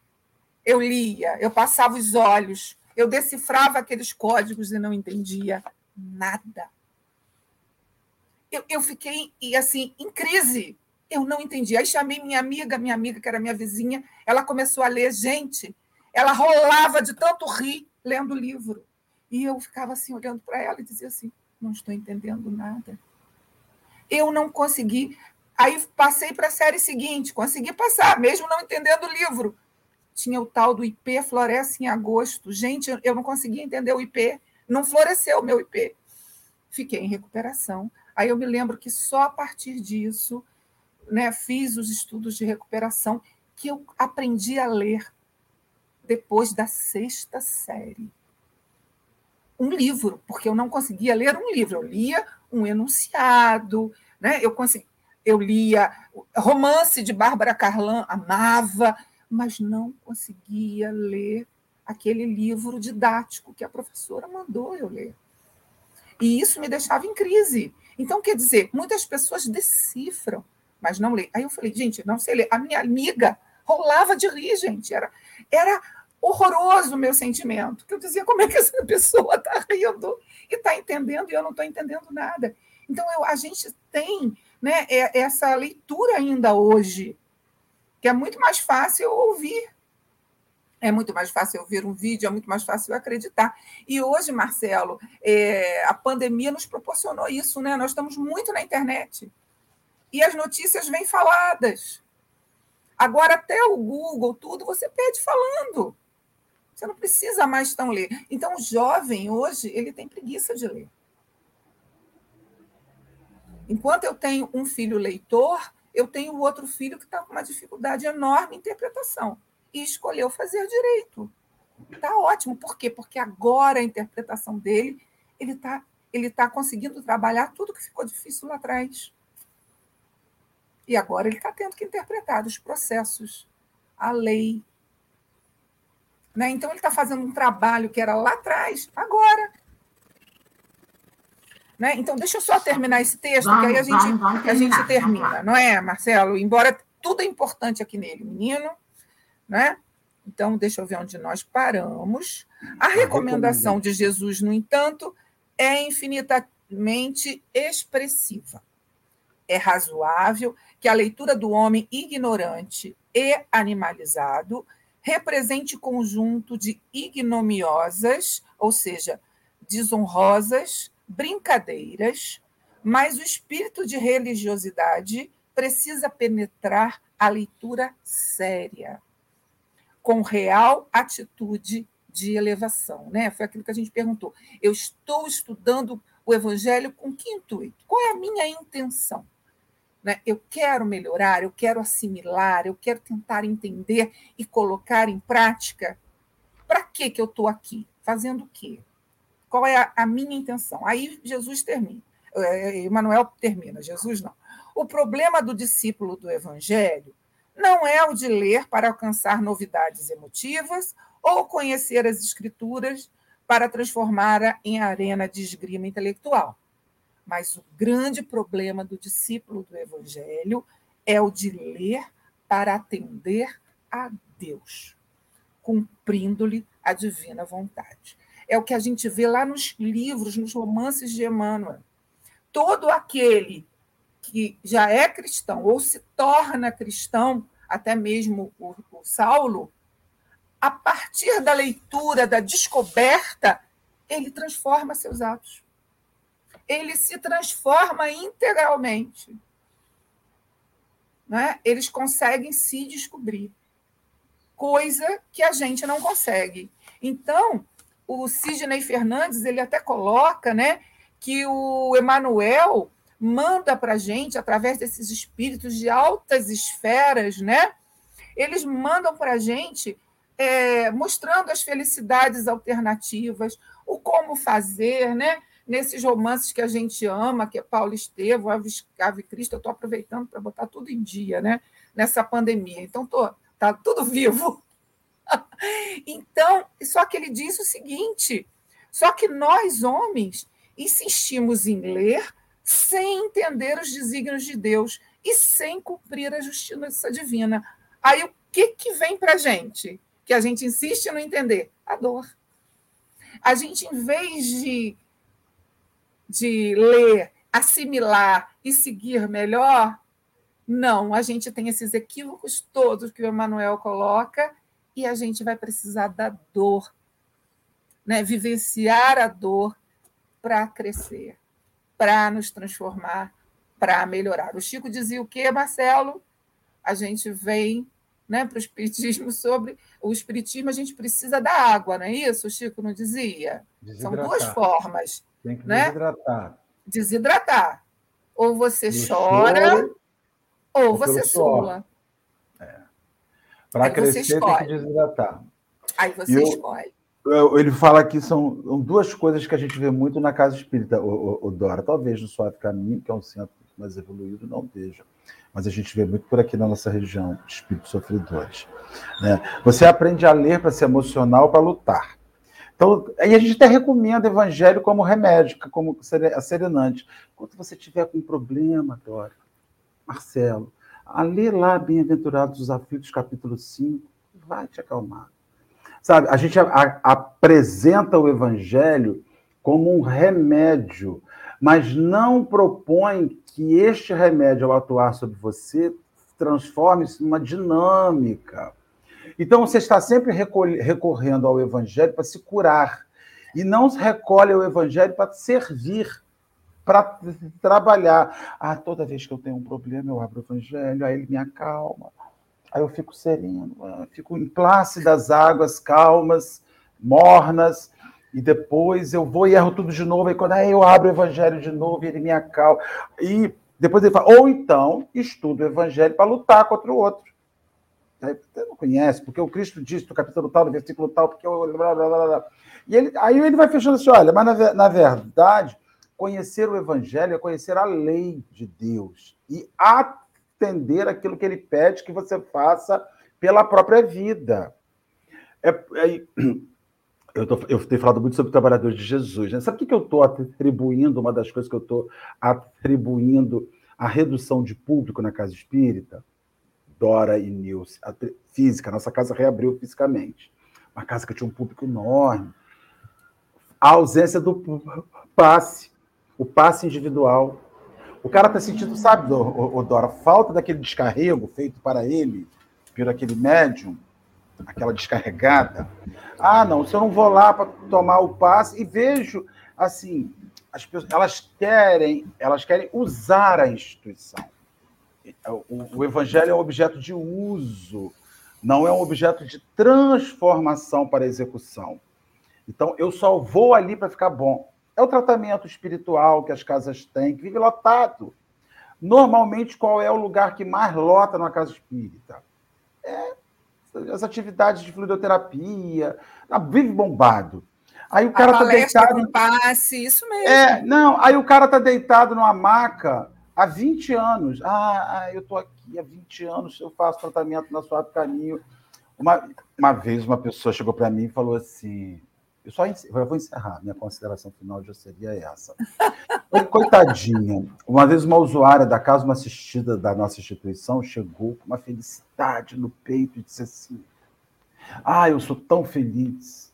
eu lia, eu passava os olhos, eu decifrava aqueles códigos e não entendia nada. Eu, eu fiquei assim em crise eu não entendi. Aí chamei minha amiga, minha amiga, que era minha vizinha, ela começou a ler. Gente, ela rolava de tanto rir lendo o livro. E eu ficava assim, olhando para ela e dizia assim: não estou entendendo nada. Eu não consegui. Aí passei para a série seguinte, consegui passar, mesmo não entendendo o livro. Tinha o tal do IP floresce em agosto. Gente, eu não conseguia entender o IP. Não floresceu o meu IP. Fiquei em recuperação. Aí eu me lembro que só a partir disso né, fiz os estudos de recuperação que eu aprendi a ler depois da sexta série. Um livro, porque eu não conseguia ler um livro, eu lia um enunciado, né? eu, consegui, eu lia romance de Bárbara Carlan, amava, mas não conseguia ler aquele livro didático que a professora mandou eu ler. E isso me deixava em crise. Então, quer dizer, muitas pessoas decifram mas não lê. Aí eu falei, gente, não sei ler. A minha amiga rolava de rir, gente. Era, era horroroso o meu sentimento. Que eu dizia, como é que essa pessoa está rindo e está entendendo e eu não estou entendendo nada. Então, eu, a gente tem né, é, essa leitura ainda hoje, que é muito mais fácil ouvir. É muito mais fácil ouvir um vídeo, é muito mais fácil acreditar. E hoje, Marcelo, é, a pandemia nos proporcionou isso, né? Nós estamos muito na internet e as notícias vêm faladas. Agora, até o Google, tudo, você pede falando. Você não precisa mais tão ler. Então, o jovem hoje, ele tem preguiça de ler. Enquanto eu tenho um filho leitor, eu tenho outro filho que está com uma dificuldade enorme em interpretação. E escolheu fazer direito. Está ótimo. Por quê? Porque agora a interpretação dele, ele está ele tá conseguindo trabalhar tudo que ficou difícil lá atrás. E agora ele está tendo que interpretar os processos, a lei. Né? Então, ele está fazendo um trabalho que era lá atrás, agora. Né? Então, deixa eu só terminar esse texto, vamos, que aí a gente, vamos, vamos a gente termina, não é, Marcelo? Embora tudo é importante aqui nele, menino. Né? Então, deixa eu ver onde nós paramos. A recomendação de Jesus, no entanto, é infinitamente expressiva. É razoável que a leitura do homem ignorante e animalizado represente conjunto de ignomiosas, ou seja, desonrosas, brincadeiras, mas o espírito de religiosidade precisa penetrar a leitura séria, com real atitude de elevação, né? Foi aquilo que a gente perguntou. Eu estou estudando o evangelho com que intuito? Qual é a minha intenção? Né? Eu quero melhorar, eu quero assimilar, eu quero tentar entender e colocar em prática. Para que, que eu estou aqui? Fazendo o quê? Qual é a, a minha intenção? Aí Jesus termina. É, Emmanuel termina, Jesus não. O problema do discípulo do Evangelho não é o de ler para alcançar novidades emotivas ou conhecer as escrituras para transformar em arena de esgrima intelectual. Mas o grande problema do discípulo do Evangelho é o de ler para atender a Deus, cumprindo-lhe a divina vontade. É o que a gente vê lá nos livros, nos romances de Emmanuel. Todo aquele que já é cristão ou se torna cristão, até mesmo o, o Saulo, a partir da leitura, da descoberta, ele transforma seus atos ele se transforma integralmente. Né? Eles conseguem se descobrir. coisa que a gente não consegue. Então, o Sidney Fernandes ele até coloca né, que o Emanuel manda para a gente, através desses espíritos de altas esferas, né? Eles mandam para a gente é, mostrando as felicidades alternativas, o como fazer, né? Nesses romances que a gente ama, que é Paulo Estevam, Ave, Cristo, eu estou aproveitando para botar tudo em dia, né? Nessa pandemia. Então, tô, tá tudo vivo. (laughs) então, só que ele diz o seguinte: só que nós, homens, insistimos em ler sem entender os desígnios de Deus e sem cumprir a justiça divina. Aí o que, que vem para a gente? Que a gente insiste em não entender? A dor. A gente, em vez de, de ler, assimilar e seguir melhor, não, a gente tem esses equívocos todos que o Emanuel coloca e a gente vai precisar da dor, né? vivenciar a dor para crescer, para nos transformar, para melhorar. O Chico dizia o quê, Marcelo? A gente vem né, para o Espiritismo sobre o Espiritismo, a gente precisa da água, não é isso? O Chico não dizia? São duas formas. Tem que né? desidratar. Desidratar. Ou você chora, choro, ou, ou você sua. Para crescer, tem que desidratar. Aí você eu, escolhe. Eu, ele fala que são duas coisas que a gente vê muito na casa espírita, o, o, o Dora. Talvez no Suave Caminho, que é um centro mais evoluído, não veja. Mas a gente vê muito por aqui na nossa região, espíritos sofredores. Né? Você aprende a ler para ser emocional, para lutar. Então, aí a gente até recomenda o evangelho como remédio, como serenante. Quando você tiver com um problema, Dora, Marcelo, a ler lá Bem-aventurados os aflitos, capítulo 5, vai te acalmar. Sabe, a gente a, a, apresenta o evangelho como um remédio, mas não propõe que este remédio, ao atuar sobre você, transforme-se numa dinâmica. Então, você está sempre recorrendo ao evangelho para se curar, e não recolhe o evangelho para servir para trabalhar. Ah, toda vez que eu tenho um problema, eu abro o evangelho, aí ele me acalma. Aí eu fico sereno, ah, fico em plácidas águas calmas, mornas, e depois eu vou e erro tudo de novo, aí quando aí eu abro o evangelho de novo, ele me acalma. E depois ele fala, ou então estudo o evangelho para lutar contra o outro. Você não conhece, porque o Cristo disse no capítulo tal, no versículo tal, porque eu. Blá, blá, blá, blá. E ele, aí ele vai fechando assim: olha, mas na, na verdade, Conhecer o Evangelho é conhecer a lei de Deus e atender aquilo que ele pede que você faça pela própria vida. É, é, (clears throat) eu, tô, eu tenho falado muito sobre trabalhadores de Jesus. Né? Sabe o que, que eu estou atribuindo? Uma das coisas que eu estou atribuindo à redução de público na casa espírita? Dora e Nilce, a física, nossa casa reabriu fisicamente. Uma casa que tinha um público enorme. A ausência do passe o passe individual. O cara está sentindo, sabe, o Dora, falta daquele descarrego feito para ele, por aquele médium, aquela descarregada. Ah, não, se eu não vou lá para tomar o passe e vejo, assim, as pessoas, elas querem, elas querem usar a instituição. O, o evangelho é um objeto de uso, não é um objeto de transformação para execução. Então, eu só vou ali para ficar bom. É o tratamento espiritual que as casas têm, que vive lotado. Normalmente, qual é o lugar que mais lota numa casa espírita? É as atividades de fluidoterapia, ah, vive bombado. Aí o cara está deitado. no passe, isso mesmo. É, não, aí o cara está deitado numa maca há 20 anos. Ah, ah eu estou aqui há 20 anos, eu faço tratamento na sua caminho. Uma, uma vez uma pessoa chegou para mim e falou assim: eu só eu vou encerrar. Minha consideração final já seria essa. Coitadinha. Uma vez uma usuária da casa, uma assistida da nossa instituição, chegou com uma felicidade no peito e disse assim: Ah, eu sou tão feliz.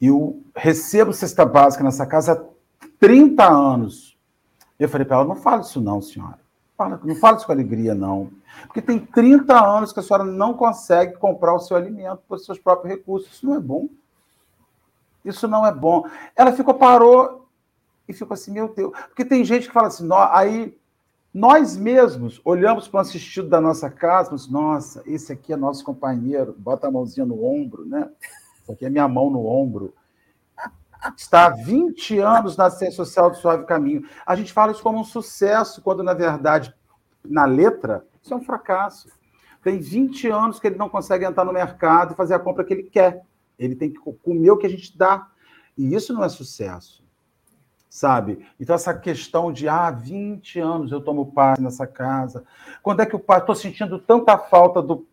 Eu recebo cesta básica nessa casa há 30 anos. Eu falei para ela: Não fale isso, não, senhora. Não fale isso com alegria, não. Porque tem 30 anos que a senhora não consegue comprar o seu alimento por seus próprios recursos. Isso não é bom. Isso não é bom. Ela ficou, parou e ficou assim, meu Deus. Porque tem gente que fala assim, aí Nós mesmos olhamos para o assistido da nossa casa, mas, nossa, esse aqui é nosso companheiro, bota a mãozinha no ombro, né? Isso aqui é minha mão no ombro. Está há 20 anos na ciência social do Suave Caminho. A gente fala isso como um sucesso, quando, na verdade, na letra, isso é um fracasso. Tem 20 anos que ele não consegue entrar no mercado e fazer a compra que ele quer. Ele tem que comer o que a gente dá. E isso não é sucesso sabe? Então, essa questão de, ah, 20 anos eu tomo passe nessa casa, quando é que o passe, estou sentindo tanta falta do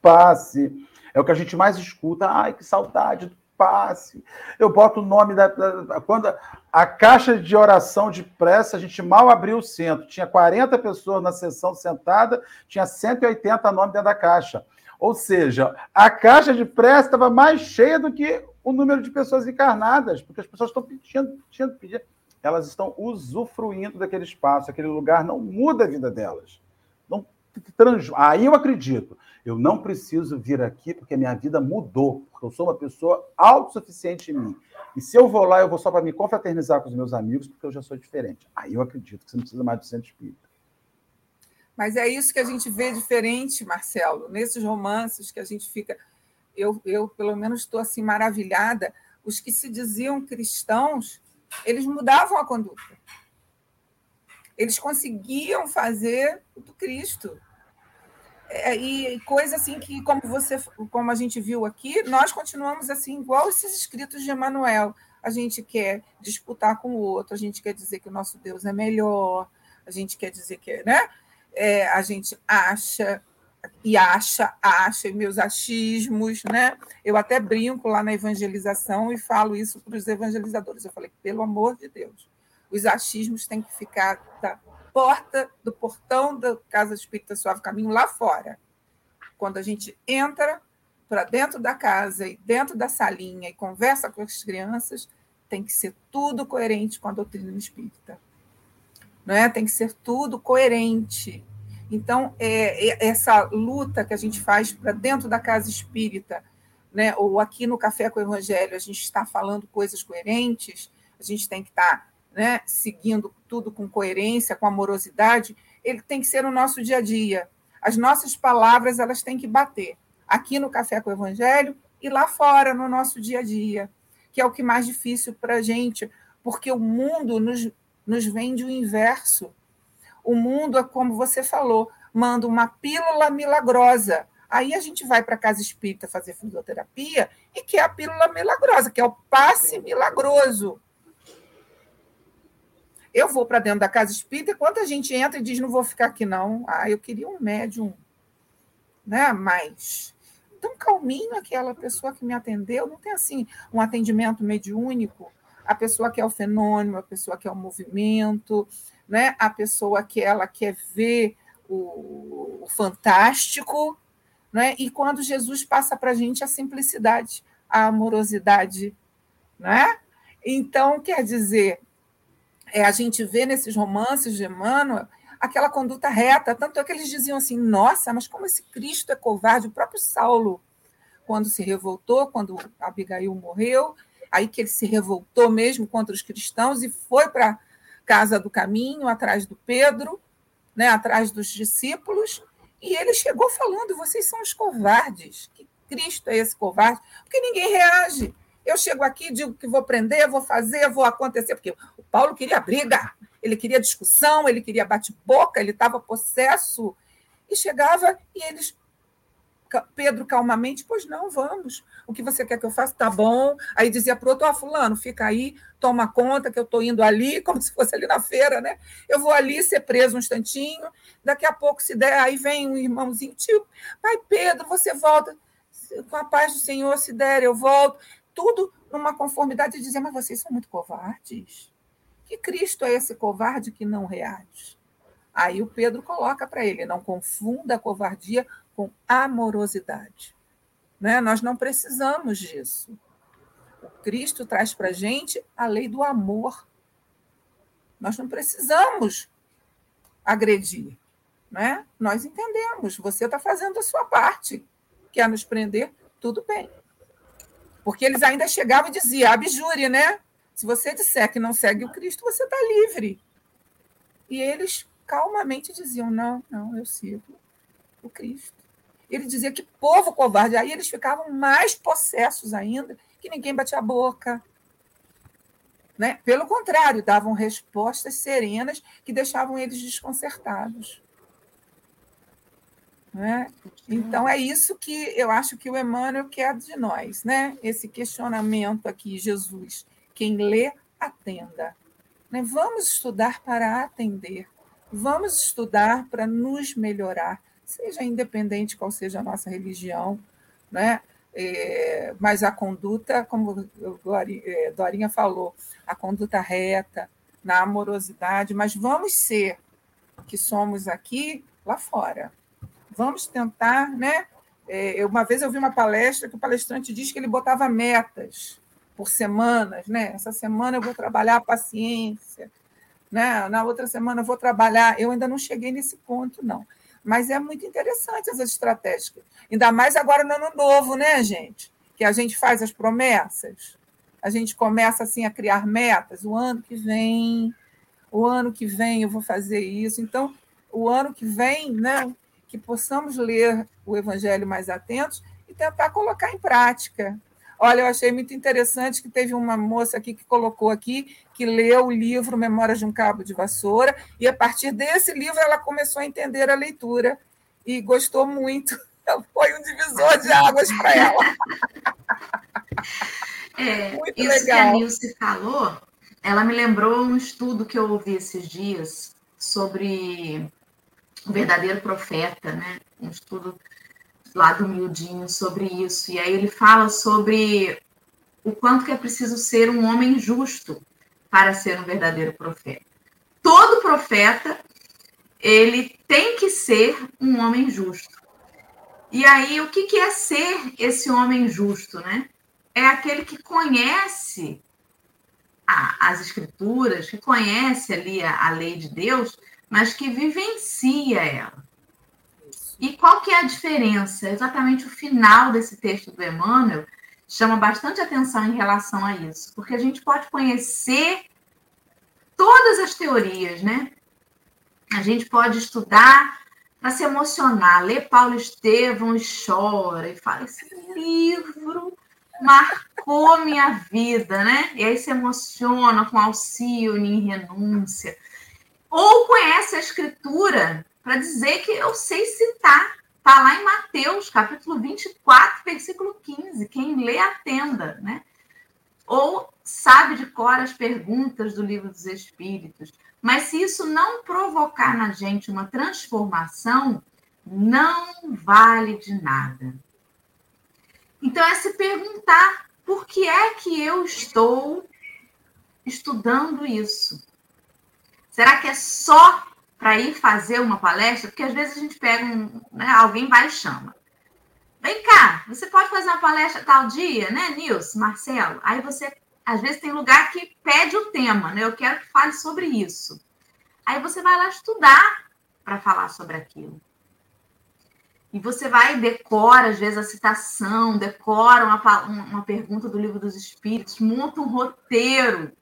passe, é o que a gente mais escuta, ai, que saudade do passe, eu boto o nome da, quando a caixa de oração de pressa, a gente mal abriu o centro, tinha 40 pessoas na sessão sentada, tinha 180 nomes dentro da caixa, ou seja, a caixa de pressa estava mais cheia do que o número de pessoas encarnadas, porque as pessoas estão pedindo, pedindo, pedindo. Elas estão usufruindo daquele espaço, aquele lugar não muda a vida delas. Não trans... Aí eu acredito. Eu não preciso vir aqui porque a minha vida mudou, porque eu sou uma pessoa autossuficiente em mim. E se eu vou lá, eu vou só para me confraternizar com os meus amigos, porque eu já sou diferente. Aí eu acredito que você não precisa mais do centro espírita. Mas é isso que a gente vê diferente, Marcelo, nesses romances que a gente fica eu, eu pelo menos estou assim maravilhada, os que se diziam cristãos, eles mudavam a conduta. Eles conseguiam fazer do Cristo. É, e coisa assim que, como você, como a gente viu aqui, nós continuamos assim, igual esses escritos de Emmanuel. A gente quer disputar com o outro, a gente quer dizer que o nosso Deus é melhor, a gente quer dizer que, né? É, a gente acha e acha, acha, meus achismos, né? Eu até brinco lá na evangelização e falo isso para os evangelizadores. Eu falei, pelo amor de Deus, os achismos têm que ficar da porta, do portão da Casa Espírita Suave Caminho lá fora. Quando a gente entra para dentro da casa e dentro da salinha e conversa com as crianças, tem que ser tudo coerente com a doutrina espírita. Não é? Tem que ser tudo coerente então, é, é, essa luta que a gente faz para dentro da casa espírita, né, ou aqui no Café com o Evangelho, a gente está falando coisas coerentes, a gente tem que estar tá, né, seguindo tudo com coerência, com amorosidade, ele tem que ser o nosso dia a dia. As nossas palavras elas têm que bater aqui no Café com o Evangelho e lá fora, no nosso dia a dia, que é o que mais difícil para a gente, porque o mundo nos, nos vende o inverso o mundo é como você falou, manda uma pílula milagrosa. Aí a gente vai para a casa espírita fazer fisioterapia e quer a pílula milagrosa, que é o passe milagroso. Eu vou para dentro da casa espírita e quando a gente entra e diz não vou ficar aqui não, ah, eu queria um médium, né? Mas tão calminho aquela pessoa que me atendeu, não tem assim um atendimento mediúnico. A pessoa que é o fenômeno, a pessoa que é o movimento, né? a pessoa que ela quer ver o, o fantástico, né? e quando Jesus passa para a gente a simplicidade, a amorosidade. Né? Então, quer dizer, é, a gente vê nesses romances de Emmanuel aquela conduta reta, tanto é que eles diziam assim, nossa, mas como esse Cristo é covarde, o próprio Saulo, quando se revoltou, quando Abigail morreu, aí que ele se revoltou mesmo contra os cristãos e foi para casa do caminho, atrás do Pedro, né, atrás dos discípulos, e ele chegou falando: vocês são os covardes. Que Cristo é esse covarde? Porque ninguém reage. Eu chego aqui, digo que vou prender, vou fazer, vou acontecer, porque o Paulo queria briga, ele queria discussão, ele queria bate-boca, ele estava possesso. E chegava e eles Pedro calmamente, pois não, vamos. O que você quer que eu faça? Tá bom. Aí dizia para o outro, ó, oh, fulano, fica aí, toma conta que eu estou indo ali, (laughs) como se fosse ali na feira, né? Eu vou ali ser preso um instantinho, daqui a pouco, se der, aí vem um irmãozinho, tio, pai Pedro, você volta. Com a paz do Senhor, se der, eu volto. Tudo numa conformidade de dizer, mas vocês são muito covardes. Que Cristo é esse covarde que não reage? Aí o Pedro coloca para ele: não confunda a covardia com amorosidade. Né? Nós não precisamos disso. O Cristo traz para a gente a lei do amor. Nós não precisamos agredir. Né? Nós entendemos, você está fazendo a sua parte. Quer nos prender? Tudo bem. Porque eles ainda chegavam e diziam, abjure, né? Se você disser que não segue o Cristo, você está livre. E eles calmamente diziam: Não, não, eu sigo o Cristo. Ele dizia que povo covarde. Aí eles ficavam mais possessos ainda, que ninguém batia a boca. Né? Pelo contrário, davam respostas serenas que deixavam eles desconcertados. Né? Então, é isso que eu acho que o Emmanuel quer de nós, né? esse questionamento aqui, Jesus. Quem lê, atenda. Né? Vamos estudar para atender, vamos estudar para nos melhorar, seja independente qual seja a nossa religião, né? É, mas a conduta, como é, Dorinha falou, a conduta reta, na amorosidade, mas vamos ser que somos aqui lá fora. Vamos tentar, né? É, uma vez eu vi uma palestra que o palestrante diz que ele botava metas por semanas, né? Essa semana eu vou trabalhar a paciência, né? Na outra semana eu vou trabalhar. Eu ainda não cheguei nesse ponto, não. Mas é muito interessante essas estratégias. Ainda mais agora no ano novo, né, gente? Que a gente faz as promessas, a gente começa assim a criar metas. O ano que vem, o ano que vem eu vou fazer isso. Então, o ano que vem, né, que possamos ler o Evangelho mais atentos e tentar colocar em prática. Olha, eu achei muito interessante que teve uma moça aqui que colocou aqui que leu o livro Memórias de um Cabo de Vassoura e a partir desse livro ela começou a entender a leitura e gostou muito. (laughs) Foi um divisor de águas para ela. (laughs) É, muito isso legal. que a Nilce falou, ela me lembrou um estudo que eu ouvi esses dias sobre o verdadeiro profeta, né? Um estudo lá do Mildinho sobre isso. E aí ele fala sobre o quanto que é preciso ser um homem justo para ser um verdadeiro profeta. Todo profeta, ele tem que ser um homem justo. E aí, o que, é ser esse homem justo, né? É aquele que conhece a, as escrituras, que conhece ali a, a lei de Deus, mas que vivencia ela. E qual que é a diferença? Exatamente o final desse texto do Emmanuel chama bastante atenção em relação a isso, porque a gente pode conhecer todas as teorias, né? A gente pode estudar para se emocionar, ler Paulo Estevão e chora e fala: esse livro marcou minha vida, né? E aí se emociona com Alcione em renúncia. Ou conhece a escritura para dizer que eu sei citar. Está lá em Mateus, capítulo 24, versículo 15. Quem lê, atenda, né? Ou sabe de cor as perguntas do livro dos Espíritos. Mas se isso não provocar na gente uma transformação, não vale de nada. Então é se perguntar por que é que eu estou estudando isso? Será que é só para ir fazer uma palestra, porque às vezes a gente pega um, né, alguém vai e chama. Vem cá, você pode fazer uma palestra tal dia, né, Nilson, Marcelo? Aí você, às vezes, tem lugar que pede o tema, né? Eu quero que fale sobre isso. Aí você vai lá estudar para falar sobre aquilo. E você vai e decora, às vezes, a citação, decora uma, uma pergunta do livro dos Espíritos, monta um roteiro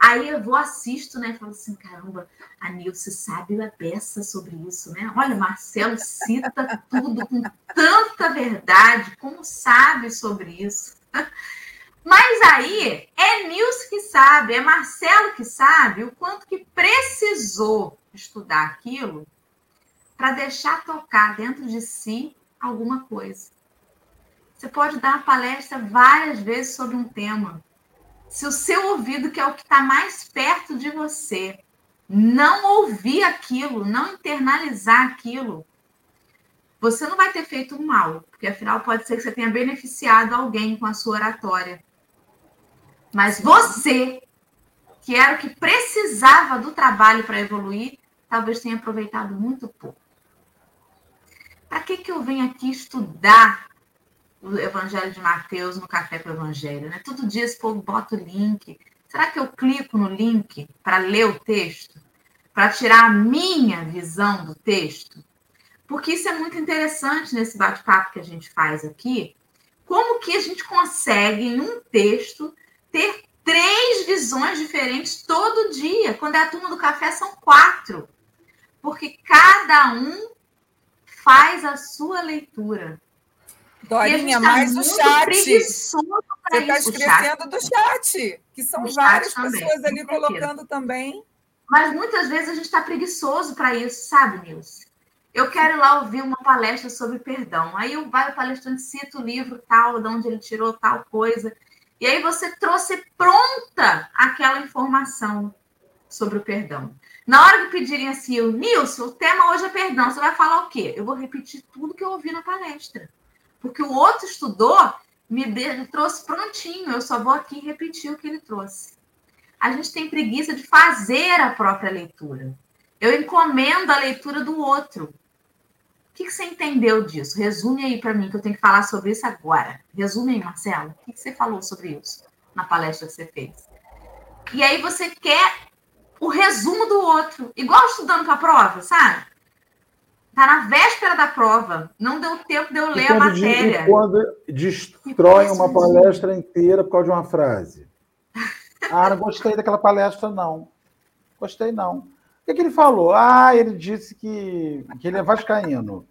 Aí eu vou, assisto, né? Falo assim, caramba, a Nilce sabe a peça sobre isso, né? Olha, Marcelo cita tudo com tanta verdade, como sabe sobre isso. Mas aí é Nilce que sabe, é Marcelo que sabe o quanto que precisou estudar aquilo para deixar tocar dentro de si alguma coisa. Você pode dar uma palestra várias vezes sobre um tema, se o seu ouvido, que é o que está mais perto de você, não ouvir aquilo, não internalizar aquilo, você não vai ter feito um mal, porque afinal pode ser que você tenha beneficiado alguém com a sua oratória. Mas você, que era o que precisava do trabalho para evoluir, talvez tenha aproveitado muito pouco. Para que, que eu venho aqui estudar o Evangelho de Mateus no Café com o Evangelho, né? Todo dia esse povo bota o link. Será que eu clico no link para ler o texto? Para tirar a minha visão do texto? Porque isso é muito interessante nesse bate-papo que a gente faz aqui. Como que a gente consegue, em um texto, ter três visões diferentes todo dia? Quando é a turma do café, são quatro. porque cada um faz a sua leitura. Dorinha, tá mais o chat. Você está escrevendo do chat, que são o várias pessoas ali colocando também. Mas muitas vezes a gente está preguiçoso para isso, sabe, Nilce? Eu quero ir lá ouvir uma palestra sobre perdão. Aí o, vai, o palestrante cita o livro tal, de onde ele tirou tal coisa. E aí você trouxe pronta aquela informação sobre o perdão. Na hora que pedirem assim, o Nilson, o tema hoje é perdão, você vai falar o quê? Eu vou repetir tudo que eu ouvi na palestra. Porque o outro estudou, me, trouxe prontinho, eu só vou aqui repetir o que ele trouxe. A gente tem preguiça de fazer a própria leitura. Eu encomendo a leitura do outro. O que, que você entendeu disso? Resume aí para mim, que eu tenho que falar sobre isso agora. Resume aí, Marcelo. O que, que você falou sobre isso na palestra que você fez? E aí você quer o resumo do outro, igual estudando para a prova, sabe? Tá na véspera da prova, não deu tempo de eu ler a matéria. E quando destrói uma palestra inteira por causa de uma frase. Ah, não gostei daquela palestra, não. Gostei, não. O que, que ele falou? Ah, ele disse que, que ele é vascaíno.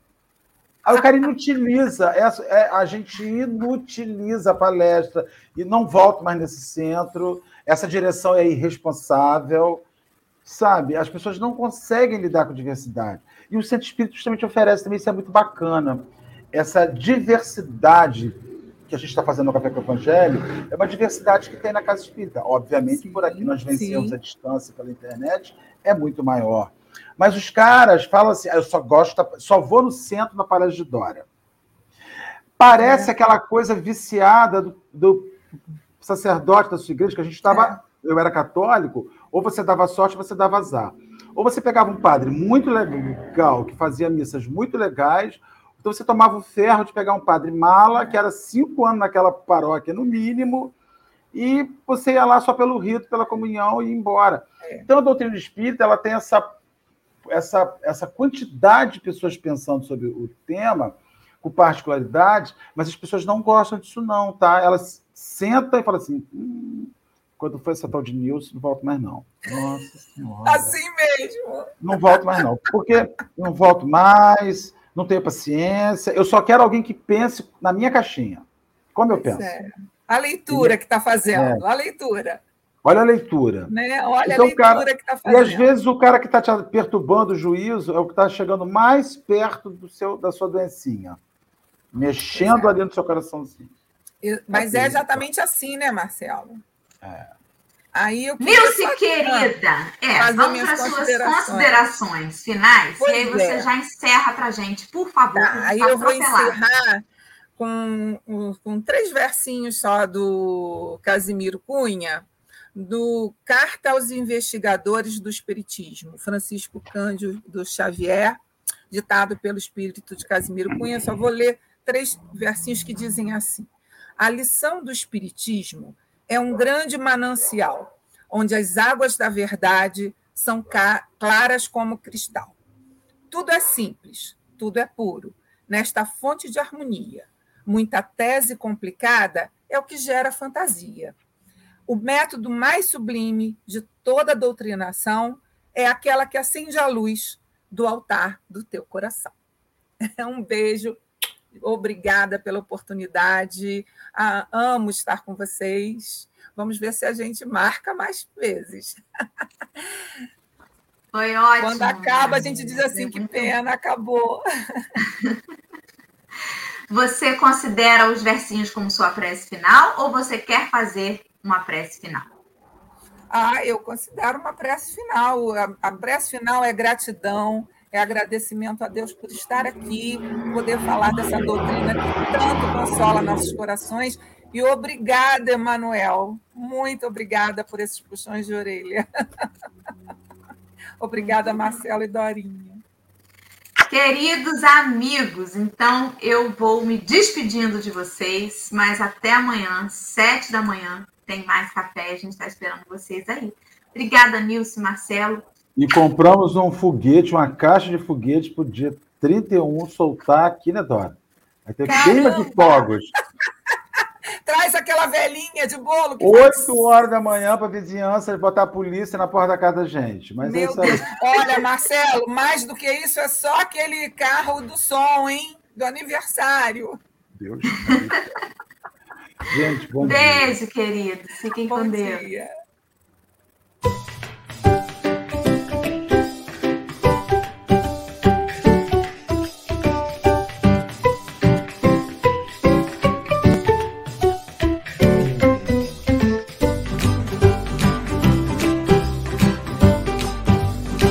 Aí o cara inutiliza, é, a gente inutiliza a palestra e não volta mais nesse centro. Essa direção é irresponsável, sabe? As pessoas não conseguem lidar com diversidade. E o Centro Espírita justamente oferece também, isso é muito bacana. Essa diversidade que a gente está fazendo no Café com o Evangelho é uma diversidade que tem na Casa Espírita. Obviamente, sim, por aqui nós vencemos sim. a distância pela internet, é muito maior. Mas os caras falam assim: ah, eu só gosto, só vou no centro da palestra de Dória. Parece é. aquela coisa viciada do, do, sacerdote da sua igreja, que a gente estava. Eu era católico, ou você dava sorte, ou você dava azar. Ou você pegava um padre muito legal, que fazia missas muito legais, então você tomava o ferro de pegar um padre mala, que era cinco anos naquela paróquia, no mínimo, e você ia lá só pelo rito, pela comunhão e ia embora. É. Então a doutrina espírita ela tem essa, essa, essa quantidade de pessoas pensando sobre o tema, com particularidade, mas as pessoas não gostam disso, não, tá? Elas sentam e falam assim. Hum, quando foi essa tal de Nilson, não volto mais, não. Nossa Senhora. Assim mesmo. Não volto mais, não. Porque não volto mais, não tenho paciência. Eu só quero alguém que pense na minha caixinha. Como eu penso. É. A leitura que está fazendo, é. a leitura. Olha a leitura. Né? Olha então, a leitura cara, que está fazendo. E às vezes o cara que está te perturbando o juízo é o que está chegando mais perto do seu, da sua doencinha. Mexendo é. ali no seu coraçãozinho. Mas é exatamente assim, né, Marcelo? É. Aí eu Nilce, querida, é, vamos para as suas considerações finais, pois e aí você é. já encerra para a gente, por favor. Tá, aí eu vou encerrar com, com três versinhos só do Casimiro Cunha, do Carta aos Investigadores do Espiritismo, Francisco Cândido do Xavier, ditado pelo espírito de Casimiro Cunha. Só vou ler três versinhos que dizem assim: A lição do Espiritismo é um grande manancial, onde as águas da verdade são claras como cristal. Tudo é simples, tudo é puro, nesta fonte de harmonia. Muita tese complicada é o que gera fantasia. O método mais sublime de toda doutrinação é aquela que acende a luz do altar do teu coração. (laughs) Um beijo Obrigada pela oportunidade. Ah, amo estar com vocês. Vamos ver se a gente marca mais vezes. (laughs) Foi ótimo. Quando acaba, a gente diz assim: que pena, acabou. (laughs) Você considera os versinhos como sua prece final ou você quer fazer uma prece final? Ah, eu considero uma prece final. A, a prece final é gratidão, é agradecimento a Deus por estar aqui, poder falar dessa doutrina que tanto consola nossos corações. E obrigada, Emanuel. Muito obrigada por esses puxões de orelha. (laughs) obrigada, Marcelo e Dorinha. Queridos amigos, então eu vou me despedindo de vocês, mas até amanhã, sete da manhã, tem mais café, a gente está esperando vocês aí. Obrigada, Nilce, Marcelo. E compramos um foguete, uma caixa de foguete para o dia 31 soltar aqui, né, Dora? Vai ter queima de fogos. (laughs) traz aquela velhinha de bolo. Oito horas da manhã para a vizinhança botar a polícia na porta da casa da gente. Mas Meu é Deus. Olha, Marcelo, mais do que isso, é só aquele carro do som, hein? Do aniversário. Deus. (laughs) gente, bom Beijo, dia. querido. Fiquem bom com Deus. Dia.